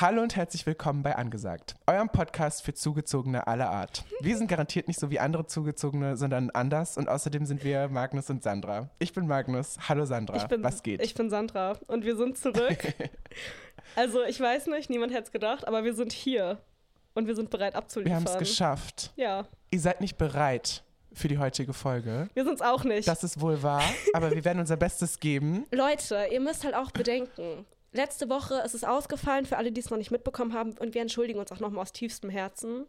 Hallo und herzlich willkommen bei Angesagt, eurem Podcast für Zugezogene aller Art. Wir sind garantiert nicht so wie andere Zugezogene, sondern anders und außerdem sind wir Magnus und Sandra. Ich bin Magnus. Hallo Sandra. Bin, Was geht? Ich bin Sandra und wir sind zurück. also ich weiß nicht, niemand hätte es gedacht, aber wir sind hier und wir sind bereit wir abzuliefern. haben es geschafft. Ja, Ihr seid nicht bereit für die heutige Folge. wir sind es auch nicht. Das ist wohl wahr, aber wir werden unser Bestes geben. Leute, ihr müsst halt auch bedenken. Letzte Woche ist es ausgefallen für alle, die es noch nicht mitbekommen haben und wir entschuldigen uns auch nochmal aus tiefstem Herzen.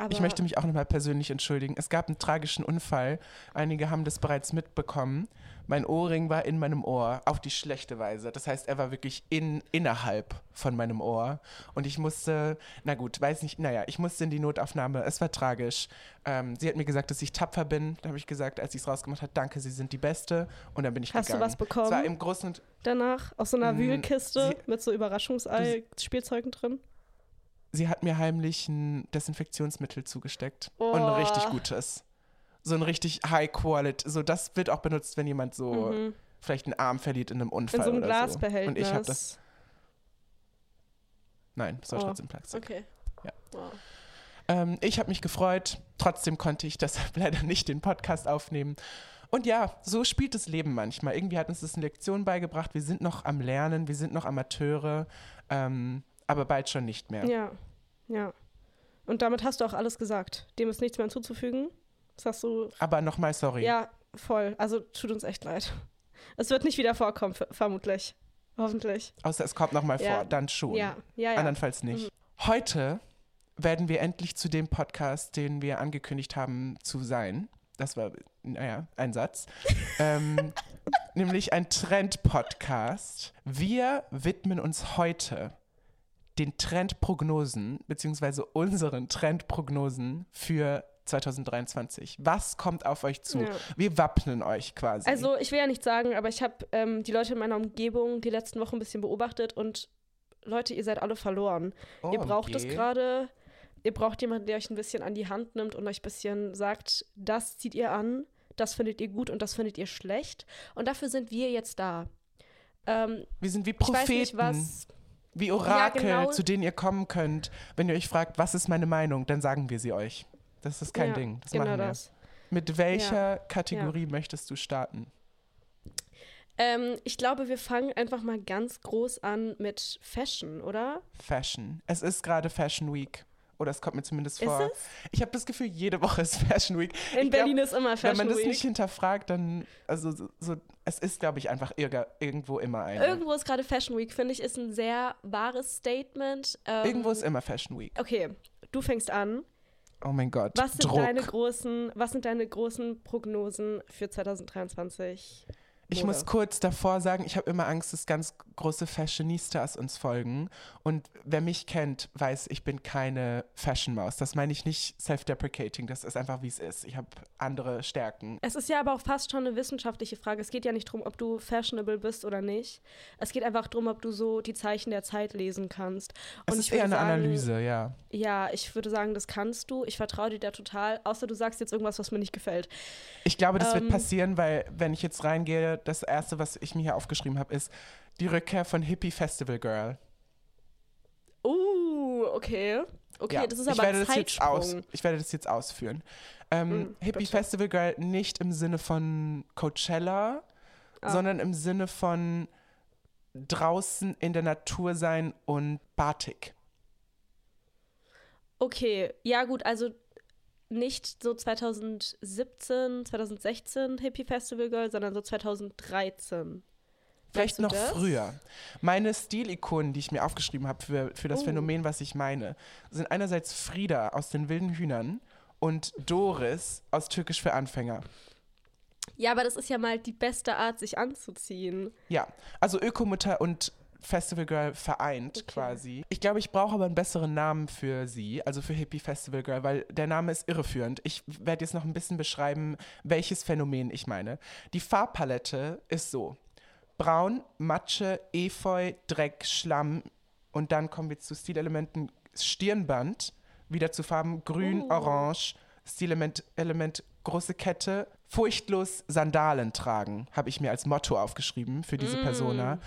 Aber Ich möchte mich auch nochmal persönlich entschuldigen. Es gab einen tragischen Unfall. Einige haben das bereits mitbekommen. Mein Ohrring war in meinem Ohr, auf die schlechte Weise. Das heißt, er war wirklich in, innerhalb von meinem Ohr. Und ich musste, na gut, weiß nicht, naja, ich musste in die Notaufnahme. Es war tragisch. Ähm, sie hat mir gesagt, dass ich tapfer bin. Da habe ich gesagt, als ich es rausgemacht habe, danke, Sie sind die Beste. Und dann bin ich Hast du gegangen. was bekommen? Es war im Großen danach aus so einer Mm, Wühlkiste sie- mit so Überraschungsei-Spielzeugen drin. Sie hat mir heimlich ein Desinfektionsmittel zugesteckt. Oh. Und ein richtig gutes. So ein richtig High Quality. So, das wird auch benutzt, wenn jemand so Mhm. vielleicht einen Arm verliert in einem Unfall. In so einem oder Glasbehältnis. So. Und ich habe das. Nein, das war Oh. trotzdem Plastik. Okay. Ja. Wow. Ähm, ich habe mich gefreut. Trotzdem konnte ich deshalb leider nicht den Podcast aufnehmen. Und ja, so spielt das Leben manchmal. Irgendwie hat uns das eine Lektion beigebracht. Wir sind noch am Lernen, wir sind noch Amateure, ähm, aber bald schon nicht mehr. Ja, ja. Und damit hast du auch alles gesagt. Dem ist nichts mehr hinzuzufügen. Das hast du Aber nochmal sorry. Ja, voll. Also tut uns echt leid. Es wird nicht wieder vorkommen, ver- vermutlich. Hoffentlich. Außer es kommt nochmal Ja. vor, dann schon. Ja, ja, ja. Andernfalls nicht. Heute werden wir endlich zu dem Podcast, den wir angekündigt haben zu sein. Das war, naja, ein Satz. ähm, nämlich ein Trend-Podcast. Wir widmen uns heute den Trendprognosen, beziehungsweise unseren Trendprognosen für 2023. Was kommt auf euch zu? Ja. Wir wappnen euch quasi. Also, ich will ja nicht sagen, aber ich habe ähm, die Leute in meiner Umgebung die letzten Wochen ein bisschen beobachtet und Leute, ihr seid alle verloren. Oh, ihr braucht es okay. gerade. Ihr braucht jemanden, der euch ein bisschen an die Hand nimmt und euch ein bisschen sagt, das zieht ihr an, das findet ihr gut und das findet ihr schlecht. Und dafür sind wir jetzt da. Ähm, Wir sind wie ich Propheten. weiß nicht, was. Wie Orakel, genau. zu denen ihr kommen könnt. Wenn ihr euch fragt, was ist meine Meinung, dann sagen wir sie euch. Das ist kein ja, Ding. Das genau machen wir. das. Mit welcher Kategorie möchtest du starten? Ähm, ich glaube, wir fangen einfach mal ganz groß an mit Fashion, oder? Fashion. Es ist gerade Fashion Week. Oder es kommt mir zumindest Ist vor. es? Ich habe das Gefühl, jede Woche ist Fashion Week. In Ich glaub, Berlin ist immer Wenn Fashion man das Week. nicht hinterfragt, dann, also so, so es ist, glaube ich, einfach irga, irgendwo immer eine. Irgendwo ist gerade Fashion Week, finde ich, ist ein sehr wahres Statement. Ähm, irgendwo ist immer Fashion Week. Okay, du fängst an. Oh mein Gott. Was sind Druck. deine großen, was sind deine großen Prognosen für 2023? Ich muss kurz davor sagen, ich habe immer Angst, dass ganz große Fashionistas uns folgen. Und wer mich kennt, weiß, ich bin keine Fashion-Maus. Das meine ich nicht self-deprecating. Das ist einfach, wie es ist. Ich habe andere Stärken. Es ist ja aber auch fast schon eine wissenschaftliche Frage. Es geht ja nicht darum, ob du fashionable bist oder nicht. Es geht einfach darum, ob du so die Zeichen der Zeit lesen kannst. Es Und ist ich würde eher eine sagen, Analyse, ja. Ja, ich würde sagen, das kannst du. Ich vertraue dir da total. Außer du sagst jetzt irgendwas, was mir nicht gefällt. Ich glaube, das wird Ähm. passieren, weil, wenn ich jetzt reingehe, das Erste, was ich mir hier aufgeschrieben habe, ist die Rückkehr von Hippie Festival Girl. Uh, okay. Okay, ja, das ist ich aber werde ein das jetzt aus, Zeitsprung. Ich werde das jetzt ausführen. Ähm, Mm, Hippie bitte. Festival Girl nicht im Sinne von Coachella, Ah. sondern im Sinne von draußen in der Natur sein und Batik. Okay, ja gut, also nicht so 2017, 2016 Hippie Festival Girl, sondern so 2013. Vielleicht noch das? früher. Meine Stilikonen, die ich mir aufgeschrieben habe für, für das Oh. Phänomen, was ich meine, sind einerseits Frieda aus den wilden Hühnern und Doris aus Türkisch für Anfänger. Ja, aber das ist ja mal die beste Art, sich anzuziehen. Ja, also Ökomutter und Festival Girl vereint Okay. quasi. Ich glaube, ich brauche aber einen besseren Namen für sie, also für Hippie Festival Girl, weil der Name ist irreführend. Ich werde jetzt noch ein bisschen beschreiben, welches Phänomen ich meine. Die Farbpalette ist so: Braun, Matsche, Efeu, Dreck, Schlamm und dann kommen wir zu Stilelementen Stirnband, wieder zu Farben Grün, Uh. Orange, Stilelement, Element, große Kette, furchtlos Sandalen tragen, habe ich mir als Motto aufgeschrieben für diese Persona.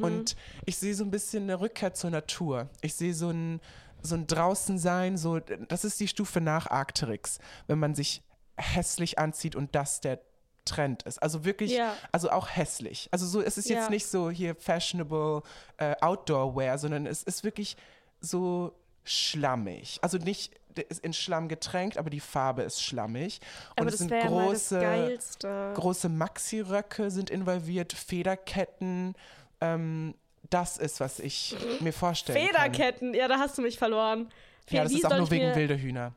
Und ich sehe so ein bisschen eine Rückkehr zur Natur. Ich sehe so ein, so ein Draußensein, so, das ist die Stufe nach Arcteryx, wenn man sich hässlich anzieht und das der Trend ist. Also wirklich, Ja. also auch hässlich. Also so, es ist jetzt Ja. nicht so hier fashionable äh, Outdoor-Wear, sondern es ist wirklich so schlammig. Also nicht der ist in Schlamm getränkt, aber die Farbe ist schlammig. Und Aber es das sind große, große Maxi-Röcke sind involviert, Federketten. Ähm, das ist, was ich mir vorstellen kann. Federketten, ja, da hast du mich verloren. Ja, das Wie ist auch nur wegen mir- wilde Hühner.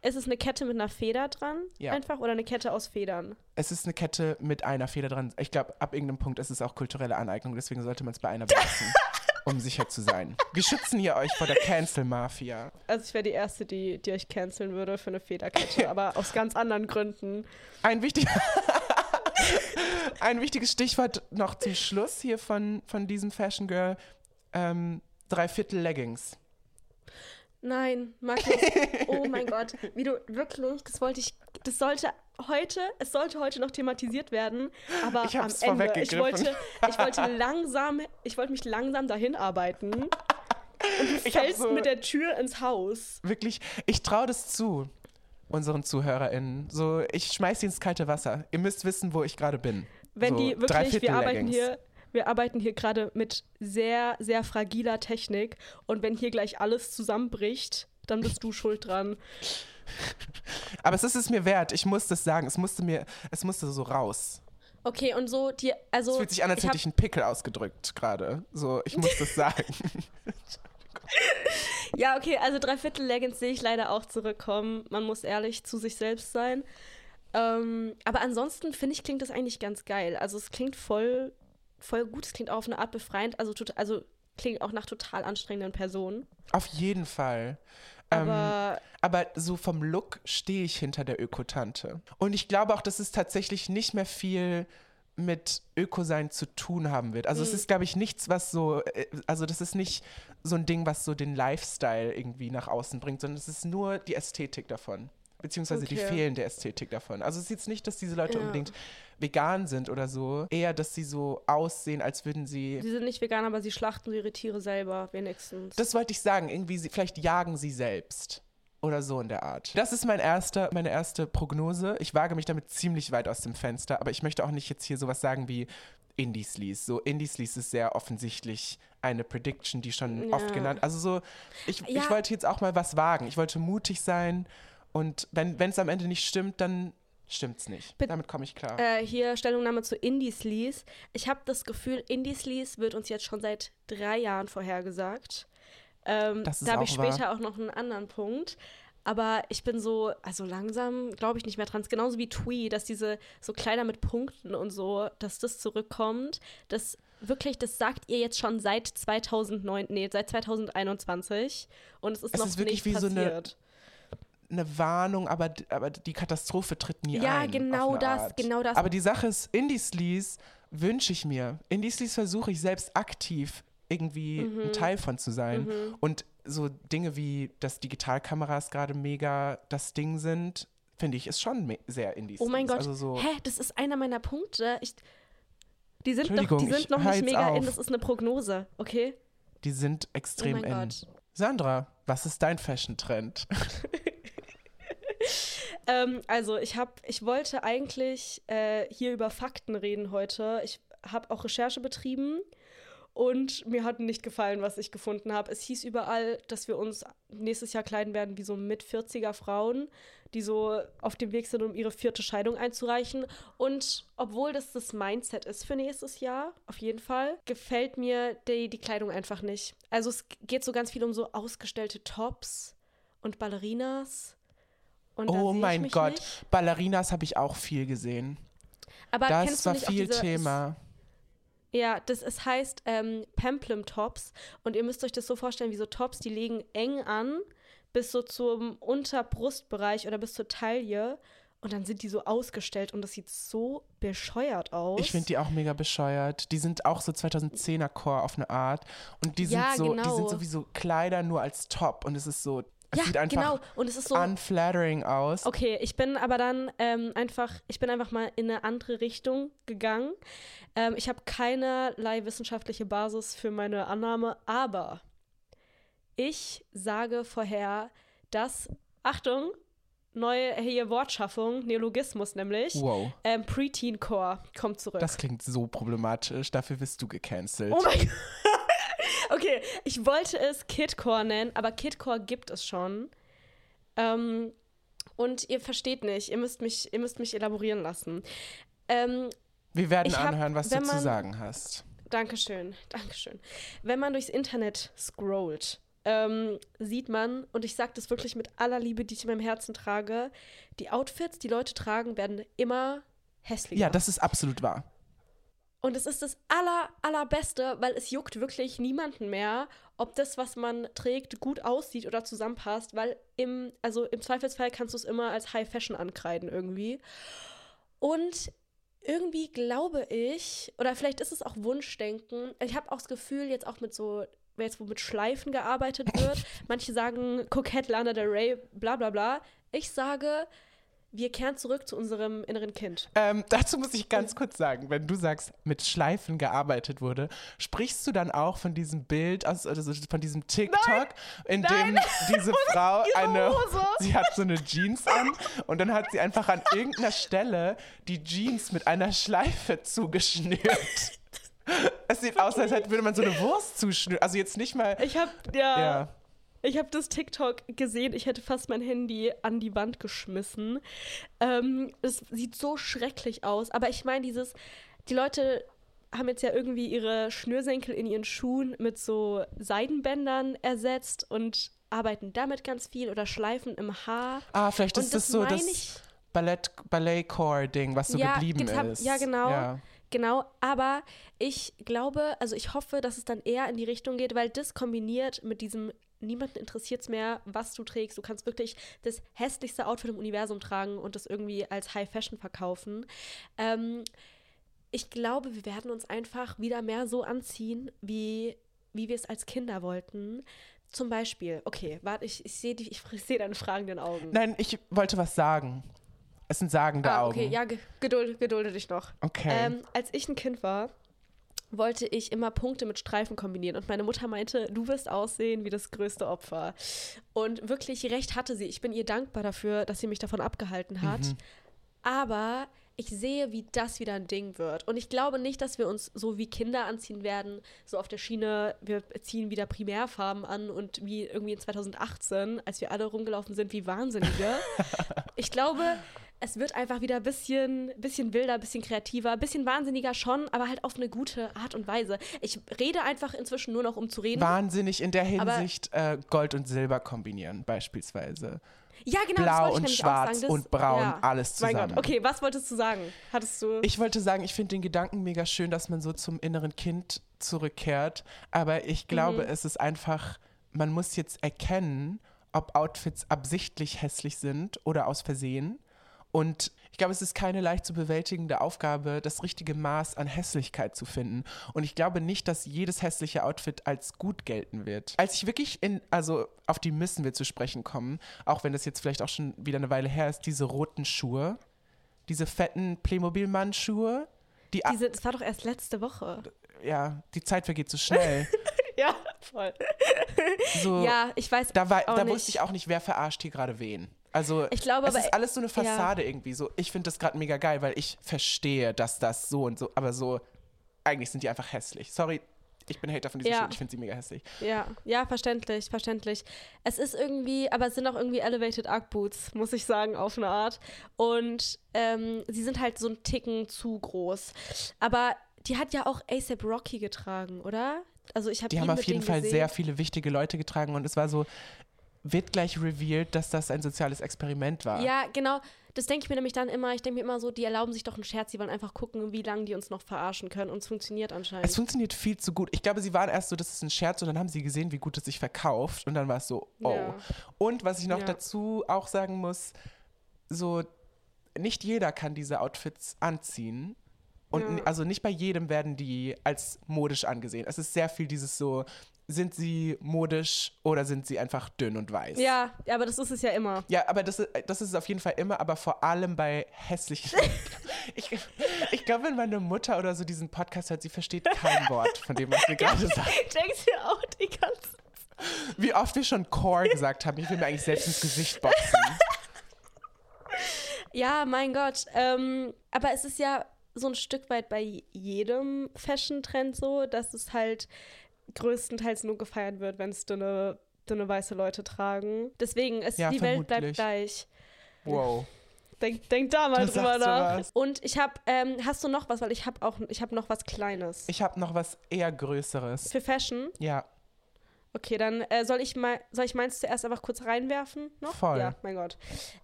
Ist es eine Kette mit einer Feder dran? Ja. Einfach oder eine Kette aus Federn? Es ist eine Kette mit einer Feder dran. Ich glaube, ab irgendeinem Punkt ist es auch kulturelle Aneignung, deswegen sollte man es bei einer belassen, um sicher zu sein. Wir schützen hier euch vor der Cancel-Mafia. Also ich wäre die Erste, die, die euch canceln würde für eine Federkette, aber aus ganz anderen Gründen. Ein, wichtig Ein wichtiges Stichwort noch zum Schluss hier von, von diesem Fashion Girl. Ähm, Dreiviertel Leggings. Nein, Markus, oh mein Gott, wie du wirklich, das wollte ich, das sollte heute, es sollte heute noch thematisiert werden, aber Ich am Ende, ich wollte, ich wollte langsam, ich wollte mich langsam dahin arbeiten und du Ich fällst so- mit der Tür ins Haus. Wirklich, ich traue das zu, unseren ZuhörerInnen. So, ich schmeiß sie ins kalte Wasser. Ihr müsst wissen, wo ich gerade bin. Wenn so, die wirklich, wir arbeiten hier, wir arbeiten hier gerade mit sehr, sehr fragiler Technik und wenn hier gleich alles zusammenbricht, dann bist du schuld dran. Aber es ist es mir wert. Ich muss das sagen. Es musste mir, es musste so raus. Okay, und so, die, also. Es fühlt sich an, als ich hätte ich einen Pickel ausgedrückt gerade. So, ich muss das sagen. Ja, okay, also Dreiviertel Leggings sehe ich leider auch zurückkommen. Man muss ehrlich zu sich selbst sein. Ähm, aber ansonsten finde ich, klingt das eigentlich ganz geil. Also es klingt voll, voll gut, es klingt auch auf eine Art befreiend, also, tot- also klingt auch nach total anstrengenden Personen. Auf jeden Fall. Ähm, Aber aber so vom Look stehe ich hinter der Ökotante. Und ich glaube auch, dass es tatsächlich nicht mehr viel mit Öko-Sein zu tun haben wird. Also es Mhm. ist, glaube ich, nichts, was so, äh, also das ist nicht so ein Ding, was so den Lifestyle irgendwie nach außen bringt, sondern es ist nur die Ästhetik davon. Beziehungsweise die Okay. fehlende Ästhetik davon. Also es ist jetzt nicht, dass diese Leute Ja. unbedingt vegan sind oder so. Eher, dass sie so aussehen, als würden sie sie sind nicht vegan, aber sie schlachten ihre Tiere selber, wenigstens. Das wollte ich sagen. Irgendwie, sie, vielleicht jagen sie selbst. Oder so in der Art. Das ist mein erster, meine erste Prognose. Ich wage mich damit ziemlich weit aus dem Fenster, aber ich möchte auch nicht jetzt hier sowas sagen wie Indie-Sleaze. So, Indie-Sleaze ist sehr offensichtlich eine Prediction, die schon Ja. oft genannt. Also so, ich, Ja. ich wollte jetzt auch mal was wagen. Ich wollte mutig sein und wenn es am Ende nicht stimmt, dann stimmt's nicht. Bitte- Damit komme ich klar. Äh, hier Stellungnahme zu Indie-Sleaze. Ich habe das Gefühl, Indie-Sleaze wird uns jetzt schon seit drei Jahren vorhergesagt. Ähm, Das ist da habe ich wahr. später auch noch einen anderen Punkt. Aber ich bin so, also langsam glaube ich nicht mehr dran. Es Genauso wie Twee, dass diese so Kleider mit Punkten und so, dass das zurückkommt. Das wirklich, das sagt ihr jetzt schon seit 2009, nee, seit 2021. Und es ist Es noch ist wirklich nicht wie so eine- passiert. Eine Warnung, aber, aber die Katastrophe tritt nie Ja, ein. genau auf eine das, Art. genau das. Aber die Sache ist, Indie-Sleaze wünsche ich mir. Indie-Sleaze versuche ich selbst aktiv irgendwie Mhm. ein Teil von zu sein. Und so Dinge wie, dass Digitalkameras gerade mega das Ding sind, finde ich, ist schon sehr Indie-Sleaze. Oh mein Gott. Also so, Hä, das ist einer meiner Punkte. Ich, die sind, doch, die sind noch nicht mega in, auf. das ist eine Prognose, okay? die sind extrem oh mein in. Gott. Sandra, was ist dein Fashion-Trend? Ähm, also ich habe, ich wollte eigentlich äh, hier über Fakten reden heute. Ich habe auch Recherche betrieben und mir hat nicht gefallen, was ich gefunden habe. Es hieß überall, dass wir uns nächstes Jahr kleiden werden wie so mit 40er Frauen, die so auf dem Weg sind, um ihre vierte Scheidung einzureichen. Und obwohl das das Mindset ist für nächstes Jahr, auf jeden Fall, gefällt mir die, die Kleidung einfach nicht. Also es geht so ganz viel um so ausgestellte Tops und Ballerinas. Und oh mein Gott, Nicht. Ballerinas habe ich auch viel gesehen. Aber Das kennst du war viel diese, Thema. Ja, das es heißt ähm, Pemplum Tops und ihr müsst euch das so vorstellen wie so Tops, die liegen eng an bis so zum Unterbrustbereich oder bis zur Taille und dann sind die so ausgestellt und das sieht so bescheuert aus. Ich finde die auch mega bescheuert. Die sind auch so 2010er Core auf eine Art. Und die sind Ja, so, die genau. sind sowieso Kleider nur als Top. Und es ist so, Es ja, sieht einfach genau. Und es ist so. unflattering aus. Okay, ich bin aber dann ähm, einfach, ich bin einfach mal in eine andere Richtung gegangen. Ähm, ich habe keinerlei wissenschaftliche Basis für meine Annahme, aber ich sage vorher, dass, Achtung, neue hier Wortschaffung, Neologismus nämlich, Wow, ähm, Preteen Core kommt zurück. das klingt so problematisch. Dafür wirst du gecancelt. Oh mein Gott. Okay, ich wollte es Kidcore nennen, aber Kidcore gibt es schon. Ähm, und ihr versteht nicht, ihr müsst mich, ihr müsst mich elaborieren lassen. Ähm, Wir werden Ich hab- anhören, was du wenn zu man- sagen hast. Dankeschön, Dankeschön. Wenn man durchs Internet scrollt, ähm, sieht man, und ich sage das wirklich mit aller Liebe, die ich in meinem Herzen trage, die Outfits, die Leute tragen, werden immer hässlicher. Ja, das ist absolut wahr. Und es ist das aller, allerbeste, weil es juckt wirklich niemanden mehr, ob das, was man trägt, gut aussieht oder zusammenpasst, weil im, also im Zweifelsfall kannst du es immer als High Fashion ankreiden irgendwie. Und irgendwie glaube ich, oder vielleicht ist es auch Wunschdenken, ich habe auch das Gefühl, jetzt auch mit so, jetzt wo mit Schleifen gearbeitet wird, manche sagen Coquette Lana Del Rey, bla bla bla. Ich sage, wir kehren zurück zu unserem inneren Kind. Ähm, dazu muss ich ganz kurz sagen, wenn du sagst, mit Schleifen gearbeitet wurde, sprichst du dann auch von diesem Bild, also von diesem TikTok, in dem Nein. diese Frau eine, Hose. sie hat so eine Jeans an und dann hat sie einfach an irgendeiner Stelle die Jeans mit einer Schleife zugeschnürt. Es sieht aus, als hätte- würde man so eine Wurst zuschnüren. Also jetzt nicht mal, Ich habe ja, ja. Ich habe das TikTok gesehen. Ich hätte fast mein Handy an die Wand geschmissen. Ähm, es sieht so schrecklich aus. Aber ich meine, dieses, die Leute haben jetzt ja irgendwie ihre Schnürsenkel in ihren Schuhen mit so Seidenbändern ersetzt und arbeiten damit ganz viel oder Schleifen im Haar. Ah, vielleicht Und ist das, das so das Ballett, Ballet-Core-Ding, was so Ja, geblieben ist. ja, genau. Ja. Genau, aber ich glaube, also ich hoffe, dass es dann eher in die Richtung geht, weil das kombiniert mit diesem niemanden interessiert es mehr, was du trägst. Du kannst wirklich das hässlichste Outfit im Universum tragen und das irgendwie als High Fashion verkaufen. Ähm, ich glaube, wir werden uns einfach wieder mehr so anziehen, wie, wie wir es als Kinder wollten. Zum Beispiel, okay, warte, ich, ich sehe ich seh deine fragenden Augen. Nein, ich wollte was sagen. Es sind sagende ah, Augen. okay, ja, ge geduld, gedulde dich noch. Okay. Ähm, als ich ein Kind war, wollte ich immer Punkte mit Streifen kombinieren. Und meine Mutter meinte, du wirst aussehen wie das größte Opfer. Und wirklich recht hatte sie. Ich bin ihr dankbar dafür, dass sie mich davon abgehalten hat. Mhm. Aber ich sehe, wie das wieder ein Ding wird. Und ich glaube nicht, dass wir uns so wie Kinder anziehen werden, so auf der Schiene, wir ziehen wieder Primärfarben an und wie irgendwie in 2018, als wir alle rumgelaufen sind wie Wahnsinnige. ich glaube, es wird einfach wieder ein bisschen, bisschen wilder, ein bisschen kreativer, ein bisschen wahnsinniger schon, aber halt auf eine gute Art und Weise. Ich rede einfach inzwischen nur noch, um zu reden. Wahnsinnig in der Hinsicht äh, Gold und Silber kombinieren, beispielsweise. ja, genau, Blau und schwarz sagen. Und braun, ja. alles Mein zusammen. Gott, okay, was wolltest du sagen? Hattest du. Ich wollte sagen, ich finde den Gedanken mega schön, dass man so zum inneren Kind zurückkehrt. Aber ich glaube, Mhm. es ist einfach, man muss jetzt erkennen, ob Outfits absichtlich hässlich sind oder aus Versehen. Und ich glaube, es ist keine leicht zu bewältigende Aufgabe, das richtige Maß an Hässlichkeit zu finden. Und ich glaube nicht, dass jedes hässliche Outfit als gut gelten wird. Als ich wirklich in, also auf die müssen wir zu sprechen kommen, auch wenn das jetzt vielleicht auch schon wieder eine Weile her ist, diese roten Schuhe, diese fetten Playmobil-Mann-Schuhe, die, Diese, das war doch erst letzte Woche. ja, die Zeit vergeht so schnell. Ja, voll. So, Ja, ich weiß da, war, da wusste ich auch nicht, wer verarscht hier gerade wen. Also, Ich glaube es aber- ist alles so eine Fassade irgendwie. So, ich finde das gerade mega geil, weil ich verstehe, dass das so und so, aber so, eigentlich sind die einfach hässlich. Sorry, ich bin Hater von diesen Ja. Schuhen, ich finde sie mega hässlich. Ja, ja, verständlich, verständlich. Es ist irgendwie, aber es sind auch irgendwie Elevated Ugg Boots, muss ich sagen, auf eine Art. Und ähm, sie sind halt so ein Ticken zu groß. Aber die hat ja auch ASAP Rocky getragen, oder? Also ich habe Die haben auf jeden Fall sehr viele wichtige Leute getragen und es war so, wird gleich revealed, dass das ein soziales Experiment war. Ja, genau. Das denke ich mir nämlich dann immer. Ich denke mir immer so, die erlauben sich doch einen Scherz. Die wollen einfach gucken, wie lange die uns noch verarschen können. Und es funktioniert anscheinend. Es funktioniert viel zu gut. Ich glaube, sie waren erst so, das ist ein Scherz und dann haben sie gesehen, wie gut es sich verkauft und dann war es so, oh. Ja. Und was ich noch Ja. dazu auch sagen muss, so nicht jeder kann diese Outfits anziehen. Und Ja. also nicht bei jedem werden die als modisch angesehen. Es ist sehr viel dieses so sind sie modisch oder sind sie einfach dünn und weiß? Ja, aber das ist es ja immer. Ja, aber das, ist- das ist es auf jeden Fall immer, aber vor allem bei hässlichen. ich ich glaube, wenn meine Mutter oder so diesen Podcast hört, sie versteht kein Wort von dem, was wir gerade sagen. Denkst du auch die ganze Wie oft wir schon Core gesagt haben, ich will mir eigentlich selbst ins Gesicht boxen. Ja, mein Gott. Ähm, aber es ist ja so ein Stück weit bei jedem Fashion-Trend so, dass es halt größtenteils nur gefeiert wird, wenn es dünne, dünne weiße Leute tragen. Deswegen ist Ja, die Welt bleibt vermutlich. gleich. Wow. Denk, denk da mal Du drüber nach. sowas. Und ich habe, ähm, hast du noch was? Weil ich habe auch, ich habe noch was Kleines. Ich habe noch was eher Größeres. Für Fashion? Ja, Okay, dann äh, soll ich mal, soll ich meins zuerst einfach kurz reinwerfen noch? Voll. Ja, mein Gott.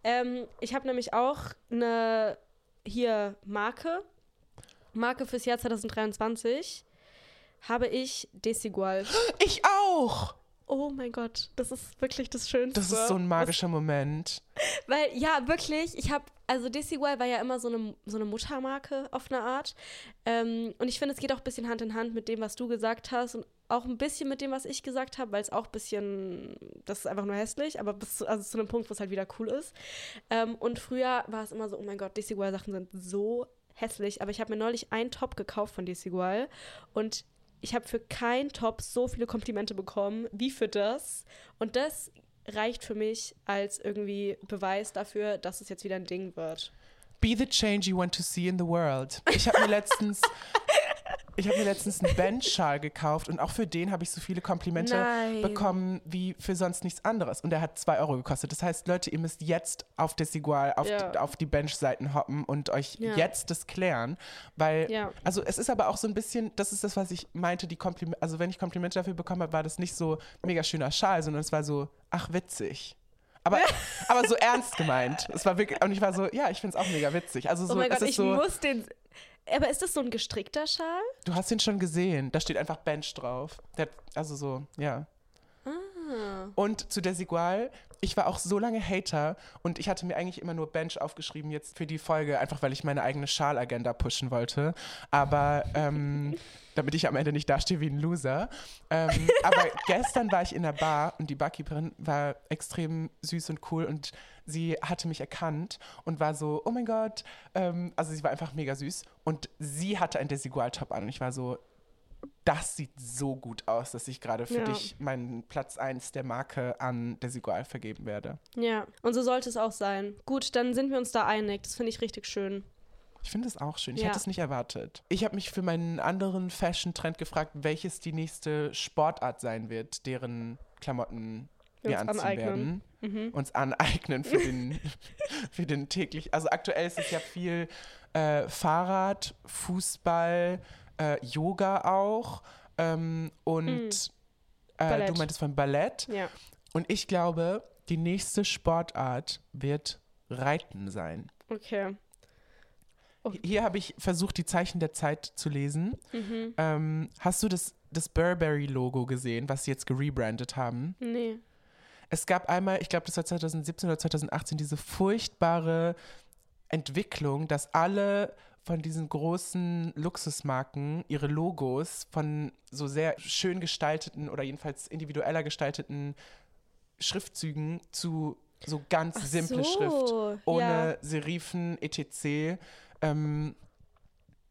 Ähm, ich habe nämlich auch eine hier Marke, Marke fürs Jahr 2023 habe ich Desigual. ich auch. Oh mein Gott, das ist wirklich das Schönste. Das ist so ein magischer Moment. Weil, ja, wirklich, ich habe, also Desigual war ja immer so eine, so eine Muttermarke auf eine Art. Ähm, und ich finde, es geht auch ein bisschen Hand in Hand mit dem, was du gesagt hast und auch ein bisschen mit dem, was ich gesagt habe, weil es auch ein bisschen, das ist einfach nur hässlich, aber bis zu, also zu einem Punkt, wo es halt wieder cool ist. Ähm, und früher war es immer so, oh mein Gott, Desigual-Sachen sind so hässlich, aber ich habe mir neulich einen Top gekauft von Desigual und ich habe für keinen Top so viele Komplimente bekommen wie für das. Und das reicht für mich als irgendwie Beweis dafür, dass es jetzt wieder ein Ding wird. Be the change you want to see in the world. Ich habe mir letztens, ich habe mir letztens einen Bandschal gekauft und auch für den habe ich so viele Komplimente Nein. bekommen wie für sonst nichts anderes. Und der hat zwei Euro gekostet. Das heißt, Leute, ihr müsst jetzt auf Desigual, auf, Ja. die, auf die Bench-Seiten hoppen und euch Ja. jetzt das klären. Weil, Ja. also es ist aber auch so ein bisschen, das ist das, was ich meinte, die Komplimente, also wenn ich Komplimente dafür bekommen habe, war das nicht so mega schöner Schal, sondern es war so, ach witzig. Aber, aber so ernst gemeint. Es war wirklich, und ich war so, ja, ich finde es auch mega witzig. Also so, oh mein Gott, ich so, muss den. Aber ist das so ein gestrickter Schal? du hast ihn schon gesehen. Da steht einfach Bench drauf. Der, also so, ja. Ah. Und zu Desigual, ich war auch so lange Hater und ich hatte mir eigentlich immer nur Bench aufgeschrieben jetzt für die Folge, einfach weil ich meine eigene Schalagenda pushen wollte. Aber ähm, damit ich am Ende nicht dastehe wie ein Loser. Ähm, aber gestern war ich in der Bar und die Barkeeperin war extrem süß und cool und sie hatte mich erkannt und war so, oh mein Gott, ähm, also sie war einfach mega süß und sie hatte ein Desigual-Top an und ich war so, das sieht so gut aus, dass ich gerade für Ja. dich meinen Platz 1 der Marke an Desigual vergeben werde. Ja, und so sollte es auch sein. Gut, dann sind wir uns da einig. Das finde ich richtig schön. Ich finde es auch schön. Ich Ja. hätte es nicht erwartet. Ich habe mich für meinen anderen Fashion-Trend gefragt, welches die nächste Sportart sein wird, deren Klamotten wir, Wir uns anziehen aneignen. werden. Uns aneignen für den, für den täglich. Also aktuell ist es ja viel äh, Fahrrad, Fußball, äh, Yoga auch ähm, und äh, du meintest von Ballett. Ja. Und ich glaube, die nächste Sportart wird Reiten sein. Okay. Hier habe ich versucht, die Zeichen der Zeit zu lesen. Ähm, hast du das, das Burberry-Logo gesehen, was sie jetzt gerebrandet haben? Nee. Es gab einmal, ich glaube, das war 2017 oder 2018, diese furchtbare Entwicklung, dass alle von diesen großen Luxusmarken ihre Logos von so sehr schön gestalteten oder jedenfalls individueller gestalteten Schriftzügen zu so ganz Ach simple so, Schrift ohne ja. Serifen etc. Ähm,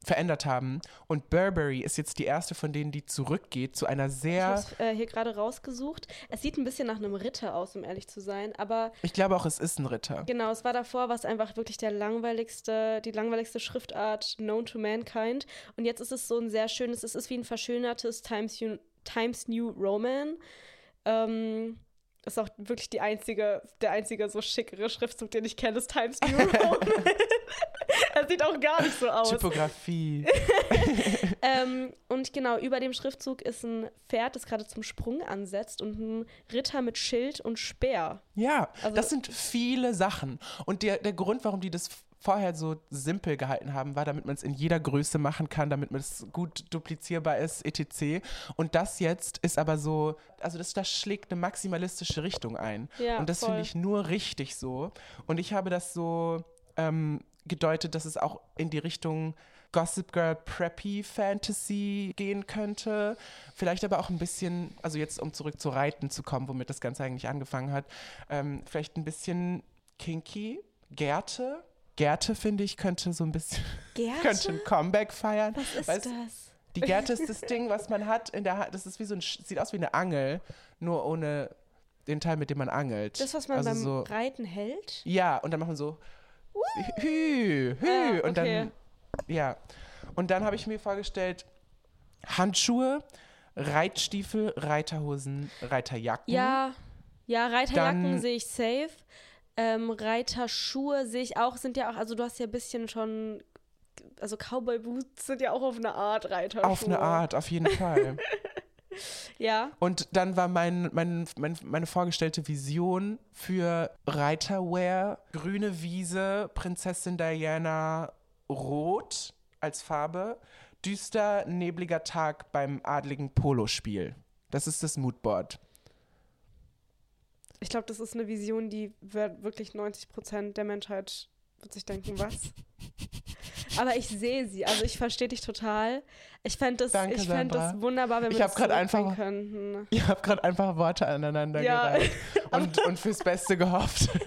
verändert haben. Und Burberry ist jetzt die erste von denen, die zurückgeht zu einer Ich sehr, habe es äh, hier gerade rausgesucht. Es sieht ein bisschen nach einem Ritter aus, um ehrlich zu sein. Aber ich glaube auch, es ist ein Ritter. genau, es war davor, was einfach wirklich der langweiligste, die langweiligste Schriftart known to mankind. Und jetzt ist es so ein sehr schönes, es ist wie ein verschönertes Times, New- Times New Roman. Ähm, ist auch wirklich die einzige, der einzige so schickere Schriftzug, den ich kenne, ist Times New Roman. Er sieht auch gar nicht so aus. Typografie. Ähm, und genau, über dem Schriftzug ist ein Pferd, das gerade zum Sprung ansetzt und ein Ritter mit Schild und Speer. Ja, Also- das sind viele Sachen. Und der, der Grund, warum die das vorher so simpel gehalten haben, war, damit man es in jeder Größe machen kann, damit es gut duplizierbar ist, etc. Und das jetzt ist aber so, also das, das schlägt eine maximalistische Richtung ein. Ja, Und das finde ich nur richtig so. Und ich habe das so ähm, gedeutet, dass es auch in die Richtung Gossip Girl Preppy Fantasy gehen könnte. Vielleicht aber auch ein bisschen, also jetzt um zurück zu Reiten zu kommen, womit das Ganze eigentlich angefangen hat, ähm, vielleicht ein bisschen kinky. Gerte. Gerte, finde ich, könnte so ein bisschen, Gerte? könnte ein Comeback feiern. Was ist Weißt- das? Die Gerte ist das Ding, was man hat in der Hand. Das ist wie so ein, sieht aus wie eine Angel, nur ohne den Teil, mit dem man angelt. Das, was man also beim so, Reiten hält? Ja, und dann machen wir so hü, hü, Ah, und okay. dann, ja. Und dann habe ich mir vorgestellt, Handschuhe, Reitstiefel, Reiterhosen, Reiterjacken. Ja, ja, Reiterjacken sehe ich safe. Ähm, Reiterschuhe sehe ich auch, sind ja auch, also du hast ja ein bisschen schon, also Cowboy Boots sind ja auch auf eine Art Reiterschuhe. Auf eine Art, auf jeden Fall. Ja, Und dann war mein, mein, mein, meine vorgestellte Vision für Reiterwear, grüne Wiese, Prinzessin Diana, rot als Farbe, düster, nebliger Tag beim adligen Polospiel. Das ist das Moodboard. ich glaube, das ist eine Vision, die wirklich 90 Prozent der Menschheit wird sich denken, was? Aber ich sehe sie, also ich verstehe dich total. Ich fände das, Danke, ich fänd das wunderbar, wenn wir Ich das einfach- könnten. Ich habe gerade einfach Worte aneinander Ja. gereiht und, und fürs Beste gehofft.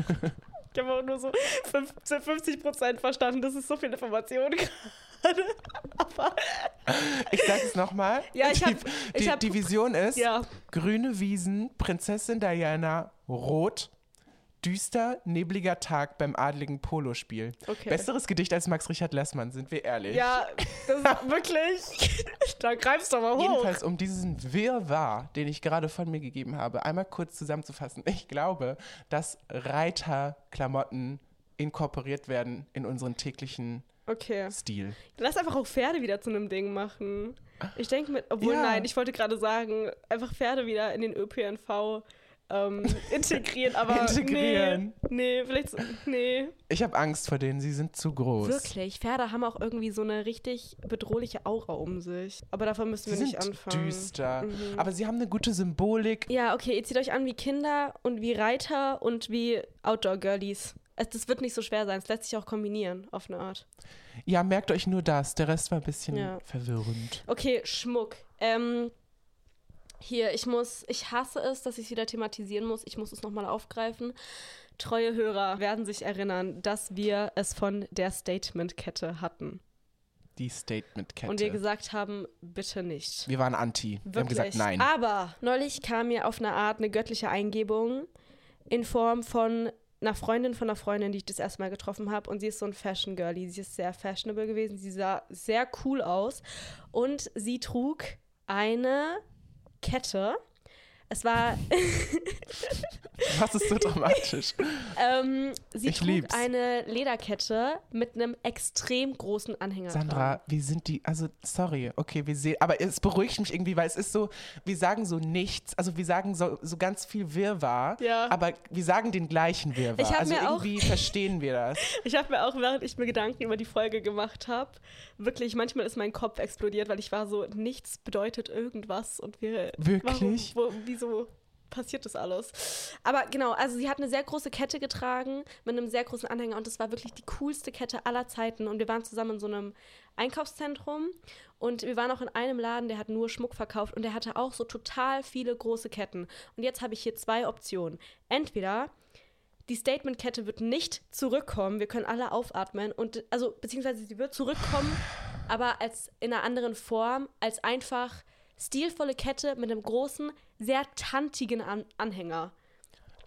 Ich habe auch nur so 15, 50 Prozent verstanden. Das ist so viel Information gerade. Aber Ich sage es nochmal. Ja, ich die, hab- ich die, hab- die Vision ist ja, grüne Wiesen, Prinzessin Diana, rot, düster, nebliger Tag beim adligen Polospiel. okay. Besseres Gedicht als Max Richard Lessmann, sind wir ehrlich. Ja, das ist wirklich. da greifst du aber hoch. Jedenfalls, um diesen Wirrwarr, den ich gerade von mir gegeben habe, einmal kurz zusammenzufassen. Ich glaube, dass Reiterklamotten inkorporiert werden in unseren täglichen Okay. Stil. Lass einfach auch Pferde wieder zu einem Ding machen. Ich denke mit, obwohl Ja. nein, ich wollte gerade sagen, einfach Pferde wieder in den ÖPNV ähm, integrieren, aber Integrieren. Nee, nee, vielleicht so, nee. Ich habe Angst vor denen, sie sind zu groß. Wirklich, Pferde haben auch irgendwie so eine richtig bedrohliche Aura um sich. Aber davon müssen Sie wir nicht sind anfangen. düster, Mhm. aber sie haben eine gute Symbolik. Ja, okay, ihr zieht euch an wie Kinder und wie Reiter und wie Outdoor-Girlies. Es- Das wird nicht so schwer sein. Es lässt sich auch kombinieren, auf eine Art. Ja, merkt euch nur das. Der Rest war ein bisschen Ja. verwirrend. Okay, Schmuck. Ähm, hier, ich muss, ich hasse es, dass ich es wieder thematisieren muss. Ich muss es nochmal aufgreifen. Treue Hörer werden sich erinnern, dass wir es von der Statement-Kette hatten. Die Statement-Kette. Und wir gesagt haben, bitte nicht. wir waren anti. Wir haben Wirklich. gesagt, nein. Aber neulich kam mir auf eine Art eine göttliche Eingebung in Form von einer Freundin von einer Freundin, die ich das erste Mal getroffen habe. Und sie ist so ein Fashion Girlie. Sie ist sehr fashionable gewesen. Sie sah sehr cool aus. Und sie trug eine Kette. Es war, Was ist so dramatisch? ähm, sie Ich trug lieb's. eine Lederkette mit einem extrem großen Anhänger. dran. Sandra, wie sind die, also sorry, okay, wir sehen, aber es beruhigt mich irgendwie, weil es ist so, wir sagen so nichts, also wir sagen so, so ganz viel Wirrwarr, Ja. aber wir sagen den gleichen Wirrwarr. Ich also mir auch- irgendwie verstehen wir das. Ich habe mir auch, während ich mir Gedanken über die Folge gemacht habe, wirklich, manchmal ist mein Kopf explodiert, weil ich war so, nichts bedeutet irgendwas und wir. Wirklich? Warum, wo, wieso passiert das alles? Aber genau, also sie hat eine sehr große Kette getragen mit einem sehr großen Anhänger und das war wirklich die coolste Kette aller Zeiten. Und wir waren zusammen in so einem Einkaufszentrum und wir waren auch in einem Laden, der hat nur Schmuck verkauft und der hatte auch so total viele große Ketten. Und jetzt habe ich hier zwei Optionen. Entweder die Statement-Kette wird nicht zurückkommen. Wir können alle aufatmen und also beziehungsweise sie wird zurückkommen, aber als in einer anderen Form, als einfach stilvolle Kette mit einem großen, sehr tantigen An Anhänger.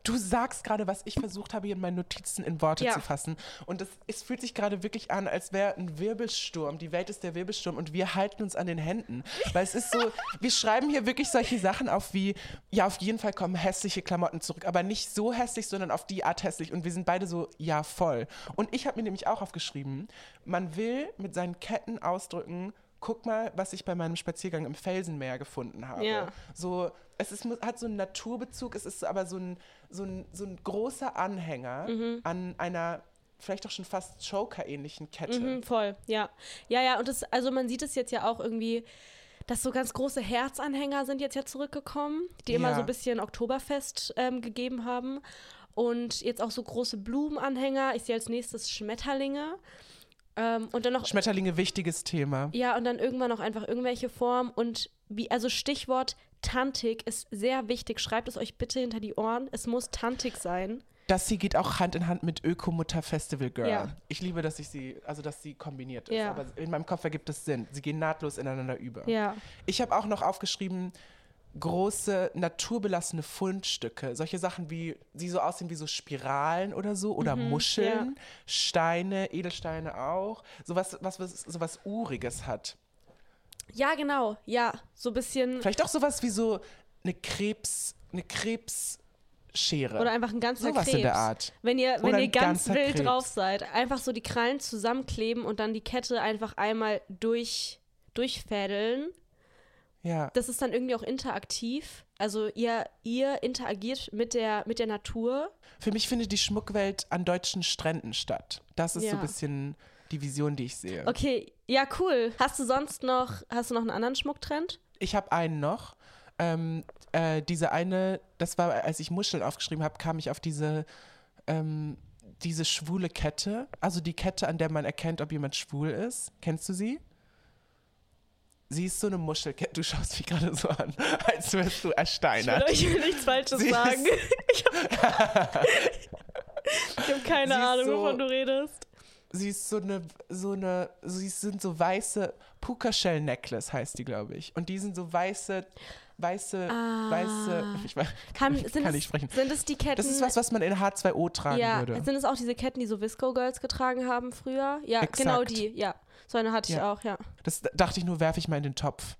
Du sagst gerade, was ich versucht habe, hier in meinen Notizen in Worte Ja. zu fassen. Und es, es fühlt sich gerade wirklich an, als wäre ein Wirbelsturm. Die Welt ist der Wirbelsturm und wir halten uns an den Händen. Weil es ist so, wir schreiben hier wirklich solche Sachen auf wie, ja, auf jeden Fall kommen hässliche Klamotten zurück. Aber nicht so hässlich, sondern auf die Art hässlich. Und wir sind beide so, ja, voll. Und ich habe mir nämlich auch aufgeschrieben, man will mit seinen Ketten ausdrücken, guck mal, was ich bei meinem Spaziergang im Felsenmeer gefunden habe. Ja. So, es ist, hat so einen Naturbezug, es ist aber so ein, so ein, so ein großer Anhänger Mhm. an einer vielleicht auch schon fast Joker-ähnlichen Kette. Mhm, voll, ja. Ja, ja, und das, also man sieht es jetzt ja auch irgendwie, dass so ganz große Herzanhänger sind jetzt ja zurückgekommen, die immer Ja. so ein bisschen Oktoberfest ähm, gegeben haben. Und jetzt auch so große Blumenanhänger. Ich sehe als nächstes Schmetterlinge. Ähm, und dann noch Schmetterlinge, wichtiges Thema. Ja, und dann irgendwann noch einfach irgendwelche Formen und wie, also Stichwort Tantik ist sehr wichtig. Schreibt es euch bitte hinter die Ohren. Es muss Tantik sein. Das hier geht auch Hand in Hand mit Ökomutter Festival Girl. Ja. Ich liebe, dass ich sie, also dass sie kombiniert ist. Ja. Aber in meinem Kopf ergibt es Sinn. Sie gehen nahtlos ineinander über. Ja. Ich habe auch noch aufgeschrieben, große naturbelassene Fundstücke. Solche Sachen wie, die so aussehen wie so Spiralen oder so oder Muscheln, Steine, Edelsteine auch. Sowas, was, was, sowas Uriges hat. Ja, genau. Ja, so ein bisschen. Vielleicht auch sowas wie so eine Krebs, eine Krebsschere. Oder einfach ein ganzer Sowas Krebs. in der Art. Wenn ihr, wenn Oder ihr ganz wild Krebs. drauf seid, einfach so die Krallen zusammenkleben und dann die Kette einfach einmal durch, durchfädeln. Ja. Das ist dann irgendwie auch interaktiv. Also ihr, ihr interagiert mit der, mit der Natur. Für mich findet die Schmuckwelt an deutschen Stränden statt. Das ist so Ja. ein bisschen die Vision, die ich sehe. Okay, ja, cool. Hast du sonst noch, hast du noch einen anderen Schmucktrend? Ich habe einen noch. Ähm, äh, diese eine, das war, als ich Muscheln aufgeschrieben habe, kam ich auf diese, ähm, diese schwule Kette. Also die Kette, an der man erkennt, ob jemand schwul ist. Kennst du sie? Sie ist so eine Muschelkette. Du schaust mich gerade so an, als wärst du ersteinert. Ich will nichts Falsches Sie sagen. Ich habe hab keine Sie Ahnung, so- wovon du redest. Sie ist so eine, so eine, sie sind so weiße, Puka Shell Necklace heißt die, glaube ich. Und die sind so weiße, weiße, weiße, ich weiß, Kann, ich Ah. kann es, nicht sprechen. sind es die Ketten? Das ist was, was man in H2O tragen ja, würde. sind es auch diese Ketten, die so Visco Girls getragen haben früher? Ja, Exakt. genau die, ja. So eine hatte ich Ja. auch, ja. Das dachte ich nur, werfe ich mal in den Topf.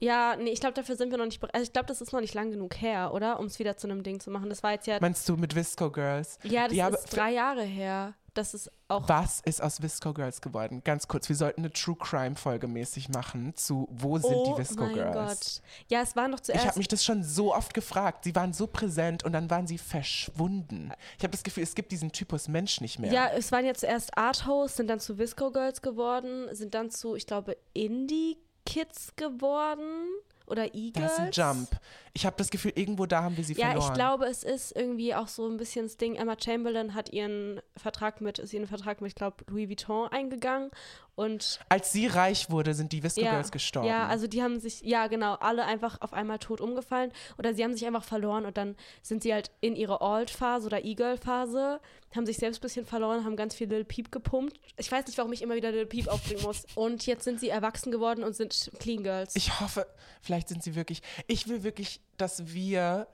Ja, nee, ich glaube, dafür sind wir noch nicht bereit. Also ich glaube, das ist noch nicht lang genug her, oder? Um es wieder zu einem Ding zu machen. Das war jetzt ja. Meinst du mit Visco Girls? ja, das Ja, ist drei Jahre her. Das ist auch. Was ist aus Visco Girls geworden? Ganz kurz, wir sollten eine True Crime Folge mäßig machen zu Wo sind oh die Visco mein Girls? Gott. Ja, es waren doch Ich zuerst. habe mich das schon so oft gefragt. Sie waren so präsent und dann waren sie verschwunden. Ich habe das Gefühl, es gibt diesen Typus Mensch nicht mehr. Ja, es waren ja zuerst Art Hosts, sind dann zu Visco Girls geworden, sind dann zu, ich glaube, Indie Kids geworden oder E-Girls. Das ist ein Jump. Ich habe das Gefühl, irgendwo da haben wir sie Ja, verloren. ich glaube, es ist irgendwie auch so ein bisschen das Ding. Emma Chamberlain hat ihren Vertrag mit, ist ihren Vertrag mit, ich glaube, Louis Vuitton eingegangen. Und Als sie reich wurde, sind die Visco ja, Girls gestorben. ja, also die haben sich, ja genau, alle einfach auf einmal tot umgefallen. Oder sie haben sich einfach verloren und dann sind sie halt in ihre Alt-Phase oder E-Girl-Phase, haben sich selbst ein bisschen verloren, haben ganz viel Lil Peep gepumpt. Ich weiß nicht, warum ich immer wieder Lil Peep aufbringen muss. Und jetzt sind sie erwachsen geworden und sind Clean Girls. Ich hoffe, vielleicht sind sie wirklich. Ich will wirklich, dass wir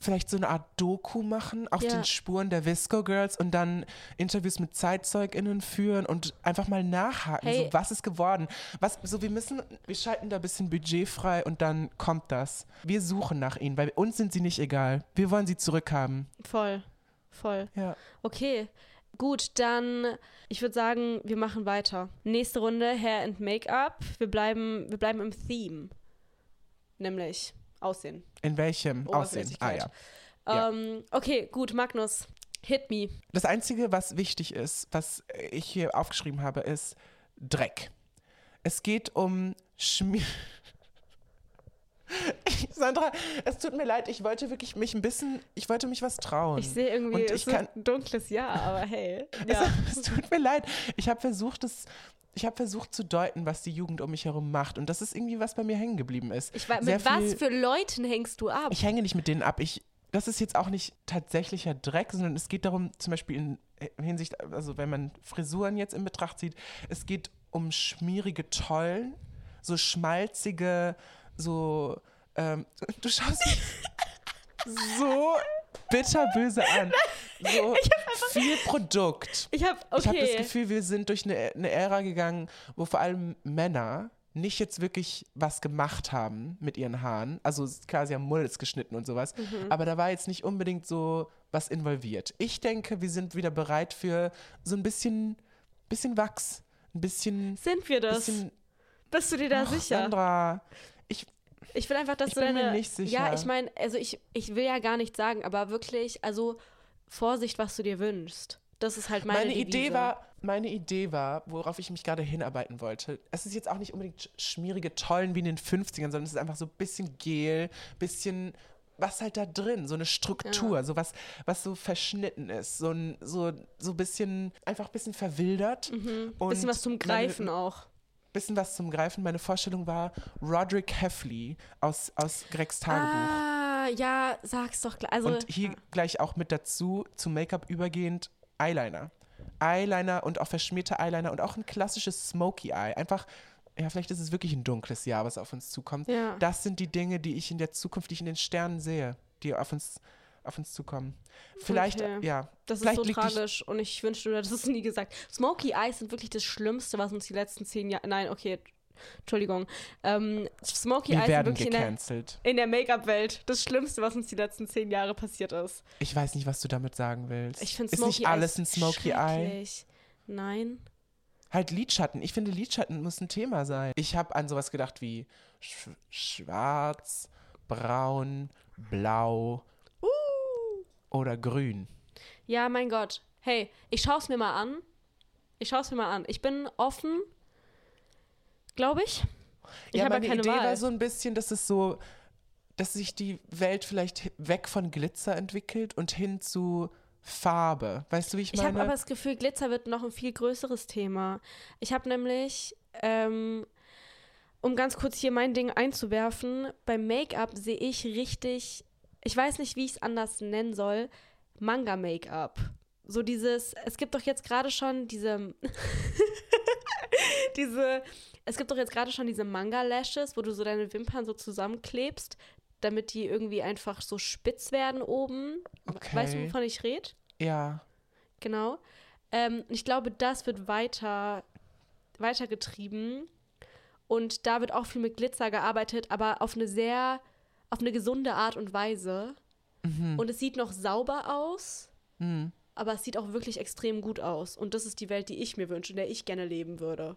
vielleicht so eine Art Doku machen auf Ja. den Spuren der Visco Girls und dann Interviews mit ZeitzeugInnen führen und einfach mal nachhaken, Hey. so was ist geworden. Was, so wir müssen, wir schalten da ein bisschen Budget frei und dann kommt das. Wir suchen nach ihnen, weil uns sind sie nicht egal. Wir wollen sie zurückhaben. voll, voll. Ja. Okay, gut, dann ich würde sagen, wir machen weiter. Nächste Runde Hair and Make-up. Wir bleiben, wir bleiben im Theme. Nämlich Aussehen. In welchem Aussehen? Ah ja. Ja. Ähm, okay, gut, Magnus, hit me. Das Einzige, was wichtig ist, was ich hier aufgeschrieben habe, ist Dreck. Es geht um Schmier. Sandra, es tut mir leid, ich wollte wirklich mich ein bisschen, ich wollte mich was trauen. Ich sehe irgendwie, Und es ich ist kann- ein dunkles Jahr, aber hey. es, Ja. es tut mir leid. Ich habe versucht, es, ich habe versucht zu deuten, was die Jugend um mich herum macht. Und das ist irgendwie, was bei mir hängen geblieben ist. Ich mit was viel- für Leuten hängst du ab? Ich hänge nicht mit denen ab. Ich, das ist jetzt auch nicht tatsächlicher Dreck, sondern es geht darum, zum Beispiel in Hinsicht, also wenn man Frisuren jetzt in Betracht zieht, es geht um schmierige Tollen, so schmalzige, so, ähm, du schaust so bitterböse an. So viel Produkt. ich habe, Ich habe das okay. Gefühl, wir sind durch eine, eine Ära gegangen, wo vor allem Männer nicht jetzt wirklich was gemacht haben mit ihren Haaren. Also klar, sie haben Mullets geschnitten und sowas, Mhm. aber da war jetzt nicht unbedingt so was involviert. Ich denke, wir sind wieder bereit für so ein bisschen, bisschen Wachs, ein bisschen, Sind wir das? bisschen Bist du dir da Ach, sicher? Sandra, ich, Ich will einfach, dass Ich du bin mir deine. nicht sicher. Ja, ich meine, also ich, ich will ja gar nicht sagen, aber wirklich, also Vorsicht, was du dir wünschst. Das ist halt meine, meine, Idee war, meine Idee war, worauf ich mich gerade hinarbeiten wollte. Es ist jetzt auch nicht unbedingt sch- schmierige Tollen wie in den 50ern, sondern es ist einfach so ein bisschen Gel, bisschen, was halt da drin, so eine Struktur, Ja. so was, was so verschnitten ist, so ein so so bisschen einfach ein bisschen verwildert und Mhm. Bisschen was zum Greifen auch. Bisschen was zum Greifen. Meine Vorstellung war Roderick Heffley aus, aus Gregs Tagebuch. Ah, ja, sag's doch gleich. Also, und hier ja. gleich auch mit dazu, zum Make-up übergehend, Eyeliner. Eyeliner und auch verschmierte Eyeliner und auch ein klassisches Smoky Eye. Einfach, ja, vielleicht ist es wirklich ein dunkles Jahr, was auf uns zukommt. Ja. Das sind die Dinge, die ich in der Zukunft, die ich in den Sternen sehe, die auf uns, auf uns zukommen. Vielleicht, Okay. ja. Das ist so tragisch und ich wünschte, du hättest es nie gesagt. Smoky Eyes sind wirklich das Schlimmste, was uns die letzten zehn Jahre. Nein, okay, Entschuldigung. Ähm, Smoky Wir Eyes sind werden wirklich in der, gecancelt. in der Make-up-Welt das Schlimmste, was uns die letzten zehn Jahre passiert ist. Ich weiß nicht, was du damit sagen willst. Ich finde Ist Smoky nicht alles ein Smoky Eye? Nein. Halt Lidschatten. Ich finde, Lidschatten muss ein Thema sein. Ich habe an sowas gedacht wie sch schwarz, braun, blau. Oder grün. Ja, mein Gott. Hey, ich schaue es mir mal an. Ich schaue es mir mal an. Ich bin offen, glaube ich. Ich ja, habe ja meine keine Idee Wahl. war so ein bisschen, dass es so, dass sich die Welt vielleicht weg von Glitzer entwickelt und hin zu Farbe. Weißt du, wie ich Ich habe meine? aber das Gefühl, Glitzer wird noch ein viel größeres Thema. Ich habe nämlich, ähm, um ganz kurz hier mein Ding einzuwerfen, beim Make-up sehe ich richtig, ich weiß nicht, wie ich es anders nennen soll, Manga-Make-up. So dieses, es gibt doch jetzt gerade schon diese, diese, es gibt doch jetzt gerade schon diese Manga-Lashes, wo du so deine Wimpern so zusammenklebst, damit die irgendwie einfach so spitz werden oben. Weißt du, Okay. wovon ich rede? ja. Genau. Ähm, ich glaube, das wird weiter weitergetrieben. Und da wird auch viel mit Glitzer gearbeitet, aber auf eine sehr, auf eine gesunde Art und Weise. Mhm. Und es sieht noch sauber aus, Mhm. aber es sieht auch wirklich extrem gut aus. Und das ist die Welt, die ich mir wünsche, in der ich gerne leben würde.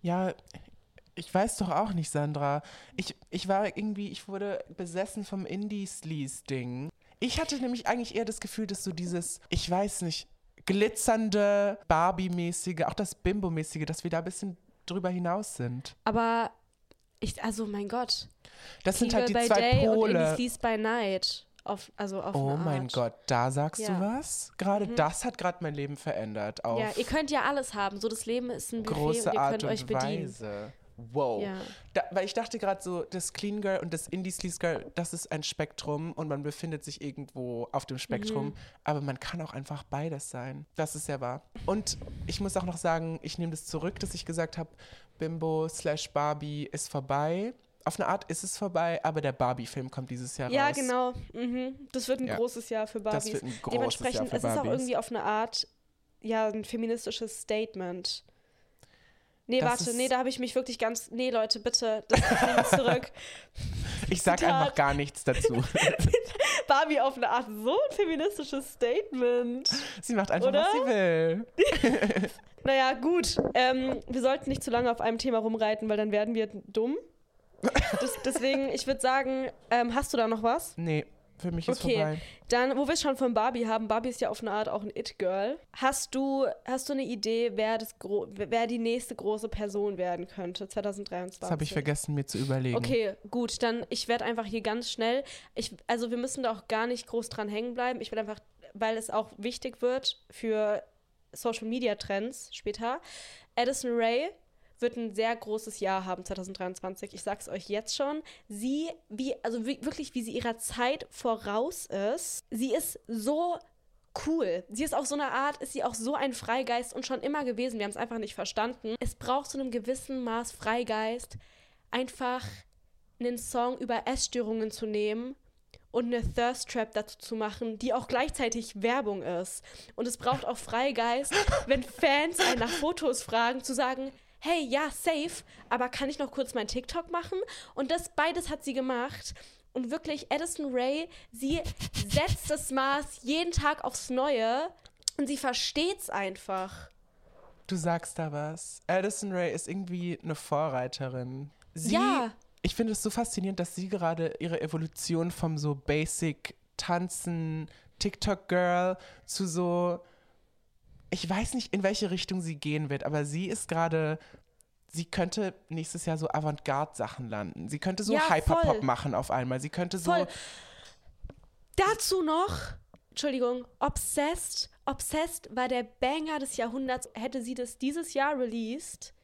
Ja, ich weiß doch auch nicht, Sandra. Ich, ich war irgendwie, ich wurde besessen vom Indie-Sleaze-Ding. Ich hatte nämlich eigentlich eher das Gefühl, dass so dieses, ich weiß nicht, glitzernde, Barbie-mäßige, auch das Bimbo-mäßige, dass wir da ein bisschen drüber hinaus sind. Aber ich, also mein Gott. Das sind Kegel halt die zwei Day und Pole. Indies by Night. Auf, also auf Oh mein Art. Gott, da sagst Ja. du was? Gerade Mhm. das hat gerade mein Leben verändert. Ja, ihr könnt ja alles haben. So, das Leben ist ein Buffet große und ihr Art könnt und euch bedienen. Weise. Wow. Ja. Da, weil ich dachte gerade so, das Clean Girl und das Indie Sleaze Girl, das ist ein Spektrum und man befindet sich irgendwo auf dem Spektrum. Mhm. Aber man kann auch einfach beides sein. Das ist ja wahr. Und ich muss auch noch sagen, ich nehme das zurück, dass ich gesagt habe, Bimbo slash Barbie ist vorbei. Auf eine Art ist es vorbei, aber der Barbie-Film kommt dieses Jahr Ja, raus. genau. Mhm. Das wird ein Ja. großes Jahr für Barbies. Das wird ein großes Jahr Dementsprechend, für es ist auch irgendwie auf eine Art, ja, ein feministisches Statement. Nee, Das warte, nee, da habe ich mich wirklich ganz. Nee, Leute, bitte, das ich nehme es zurück. Ich sag Zitat. einfach gar nichts dazu. Barbie auf eine Art so ein feministisches Statement. sie macht einfach, Oder? was sie will. Naja, gut. Ähm, wir sollten nicht zu lange auf einem Thema rumreiten, weil dann werden wir dumm. Das, deswegen, ich würde sagen, ähm, hast du da noch was? Nee, für mich ist Okay. vorbei. Dann, wo wir es schon von Barbie haben, Barbie ist ja auf eine Art auch ein It-Girl. Hast du, hast du eine Idee, wer, das gro wer die nächste große Person werden könnte 2023? Das habe ich vergessen, mir zu überlegen. Okay, gut, dann ich werde einfach hier ganz schnell. Ich, also wir müssen da auch gar nicht groß dran hängen bleiben. Ich will einfach, weil es auch wichtig wird für Social Media Trends später. Addison Ray wird ein sehr großes Jahr haben 2023. Ich sag's euch jetzt schon. Sie, wie, also wie, wirklich, wie sie ihrer Zeit voraus ist. Sie ist so cool. Sie ist auf so eine Art, ist sie auch so ein Freigeist und schon immer gewesen. Wir haben es einfach nicht verstanden. Es braucht zu einem gewissen Maß Freigeist, einfach einen Song über Essstörungen zu nehmen und eine Thirst Trap dazu zu machen, die auch gleichzeitig Werbung ist. Und es braucht auch Freigeist, wenn Fans einen nach Fotos fragen, zu sagen, hey, ja, safe, aber kann ich noch kurz mein TikTok machen? Und das beides hat sie gemacht. Und wirklich, Addison Ray, sie setzt das Maß jeden Tag aufs Neue und sie versteht's einfach. Du sagst da was. Addison Ray ist irgendwie eine Vorreiterin. Sie, Ja. Ich finde es so faszinierend, dass sie gerade ihre Evolution vom so Basic Tanzen, TikTok-Girl zu so, ich weiß nicht, in welche Richtung sie gehen wird, aber sie ist gerade sie könnte nächstes Jahr so Avantgarde-Sachen landen. Sie könnte so Ja, Hyperpop machen auf einmal. Sie könnte so. Voll. Dazu noch, Entschuldigung, Obsessed. Obsessed war der Banger des Jahrhunderts. Hätte sie das dieses Jahr released,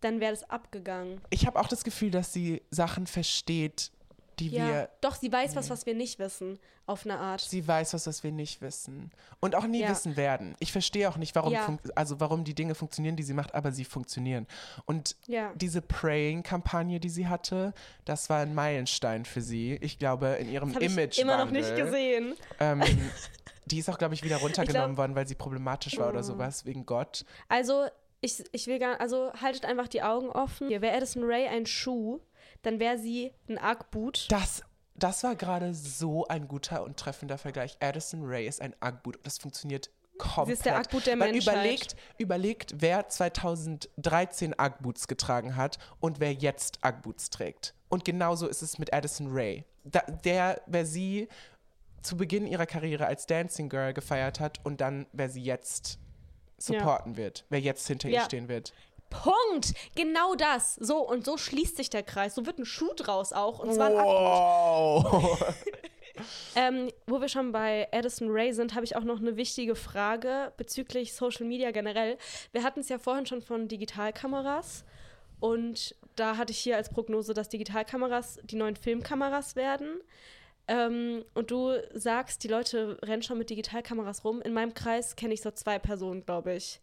dann wäre das abgegangen. Ich habe auch das Gefühl, dass sie Sachen versteht, die Ja, wir. doch, sie weiß was, was wir nicht wissen, auf eine Art. Sie weiß was, was wir nicht wissen. Und auch nie Ja. wissen werden. Ich verstehe auch nicht, warum, Ja. also warum die Dinge funktionieren, die sie macht, aber sie funktionieren. Und diese Praying-Kampagne, die sie hatte, das war ein Meilenstein für sie. Ich glaube, in ihrem Das habe ich Image. immer noch nicht gesehen. Ähm, die ist auch, glaube ich, wieder runtergenommen worden, weil sie problematisch war oder Oh. sowas, wegen Gott. Also, ich, ich will gar also haltet einfach die Augen offen. Hier, wäre Addison Ray ein Schuh, dann wäre sie ein Ugg-Boot. Das, das war gerade so ein guter und treffender Vergleich. Addison Ray ist ein Ugg-Boot. Das funktioniert komplett. Sie ist der Ugg-Boot der Weil Menschheit. Überlegt, überlegt, wer 2013 Ugg-Boots getragen hat und wer jetzt Ugg-Boots trägt. Und genauso ist es mit Addison Ray. Da, der, wer sie zu Beginn ihrer Karriere als Dancing Girl gefeiert hat und dann, wer sie jetzt supporten wird, wer jetzt hinter ihr Ja. stehen wird. Punkt! Genau das. So, und so schließt sich der Kreis. So wird ein Schuh draus auch. Und zwar. Wow. Ähm, wo wir schon bei Addison Ray sind, habe ich auch noch eine wichtige Frage bezüglich Social Media generell. Wir hatten es ja vorhin schon von Digitalkameras. Und da hatte ich hier als Prognose, dass Digitalkameras die neuen Filmkameras werden. Ähm, und du sagst, die Leute rennen schon mit Digitalkameras rum. In meinem Kreis kenne ich so zwei Personen, glaube ich,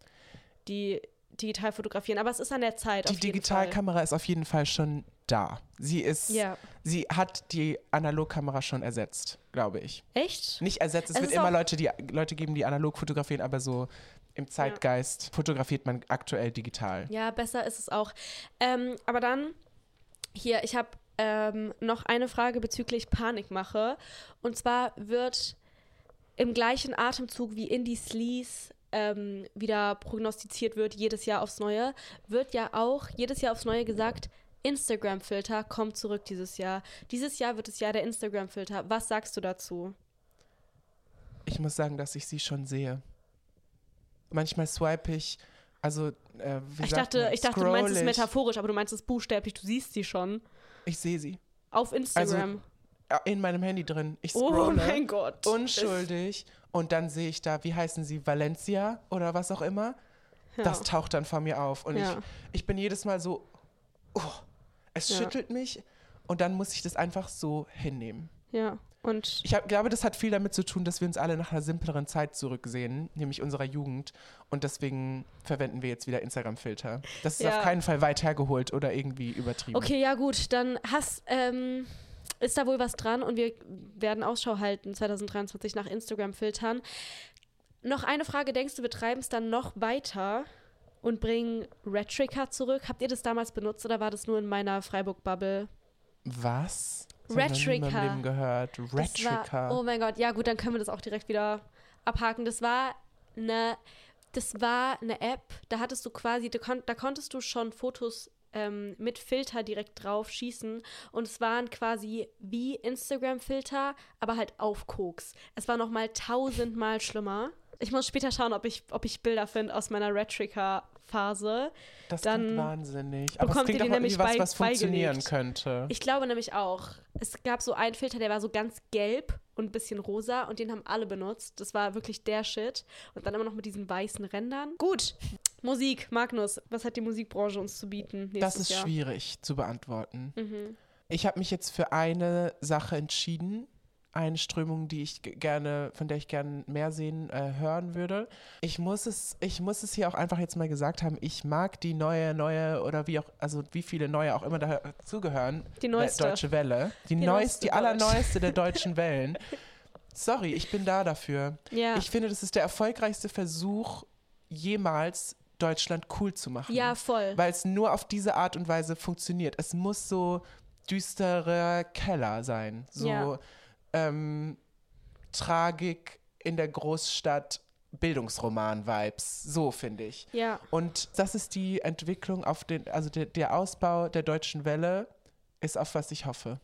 die digital fotografieren. Aber es ist an der Zeit. Die. Digitalkamera ist auf jeden Fall schon da. Sie ist, Ja. sie hat die Analogkamera schon ersetzt, glaube ich. Echt? Nicht ersetzt, es, Es wird immer Leute, die Leute geben, die analog fotografieren, aber so im Zeitgeist fotografiert man aktuell digital. Ja, besser ist es auch. Ähm, aber dann, hier, ich habe ähm, noch eine Frage bezüglich Panikmache. Und zwar wird im gleichen Atemzug wie Indie Sleaze ähm, wieder prognostiziert wird, jedes Jahr aufs Neue, wird ja auch jedes Jahr aufs Neue gesagt, Instagram-Filter kommt zurück dieses Jahr. Dieses Jahr wird das Jahr der Instagram-Filter. Was sagst du dazu? Ich muss sagen, dass ich sie schon sehe. Manchmal swipe ich, also äh, wie Ich dachte, man, ich dachte, du meinst es metaphorisch, aber du meinst es buchstäblich, du siehst sie schon. Ich sehe sie. Auf Instagram. Ja, In meinem Handy drin. Ich oh scrolle. mein Gott. unschuldig und dann sehe ich da, wie heißen sie, Valencia oder was auch immer. Ja. Das taucht dann vor mir auf und Ja. ich, ich bin jedes Mal so, oh, es Ja. schüttelt mich und dann muss ich das einfach so hinnehmen. Ja, und Ich hab, glaube, das hat viel damit zu tun, dass wir uns alle nach einer simpleren Zeit zurücksehen, nämlich unserer Jugend. Und deswegen verwenden wir jetzt wieder Instagram-Filter. Das ist Ja. auf keinen Fall weit hergeholt oder irgendwie übertrieben. okay, ja gut, dann hast, ähm, ist da wohl was dran und wir werden Ausschau halten 2023 nach Instagram-Filtern. Noch eine Frage, denkst du, wir treiben es dann noch weiter und bringen Retrica zurück? Habt ihr das damals benutzt oder war das nur in meiner Freiburg-Bubble? Was? Retrica. Leben gehört. Retrica. War, oh mein Gott, ja gut, dann können wir das auch direkt wieder abhaken. Das war eine, das war eine App, da hattest du quasi, da, kon da konntest du schon Fotos ähm, mit Filter direkt drauf schießen und es waren quasi wie Instagram-Filter, aber halt auf Koks. Es war nochmal tausendmal schlimmer. Ich muss später schauen, ob ich, ob ich Bilder finde aus meiner Retrica-Phase. Das Dann klingt wahnsinnig. Aber es klingt auch nämlich was, was funktionieren beigelegt. könnte. Ich glaube nämlich auch. Es gab so einen Filter, der war so ganz gelb und ein bisschen rosa und den haben alle benutzt. Das war wirklich der Shit. Und dann immer noch mit diesen weißen Rändern. Gut. Musik, Magnus, was hat die Musikbranche uns zu bieten das ist Jahr? schwierig zu beantworten. Mhm. Ich habe mich jetzt für eine Sache entschieden. Eine Strömung, die ich gerne, von der ich gerne mehr sehen, äh, hören würde. Ich muss es, ich muss es hier auch einfach jetzt mal gesagt haben. Ich mag die neue, neue oder wie auch, also wie viele neue auch immer dazugehören. Die neueste. Deutsche Welle. Die, Die neueste, die allerneueste der deutschen Wellen. Sorry, ich bin da dafür. Ja. Ich finde, das ist der erfolgreichste Versuch jemals, Deutschland cool zu machen. ja, voll. Weil es nur auf diese Art und Weise funktioniert. Es muss so düsterer Keller sein. So Ja. ähm, Tragik in der Großstadt, Bildungsroman-Vibes. So finde ich. Ja. Und das ist die Entwicklung auf den, also der, der Ausbau der deutschen Welle ist auf was ich hoffe.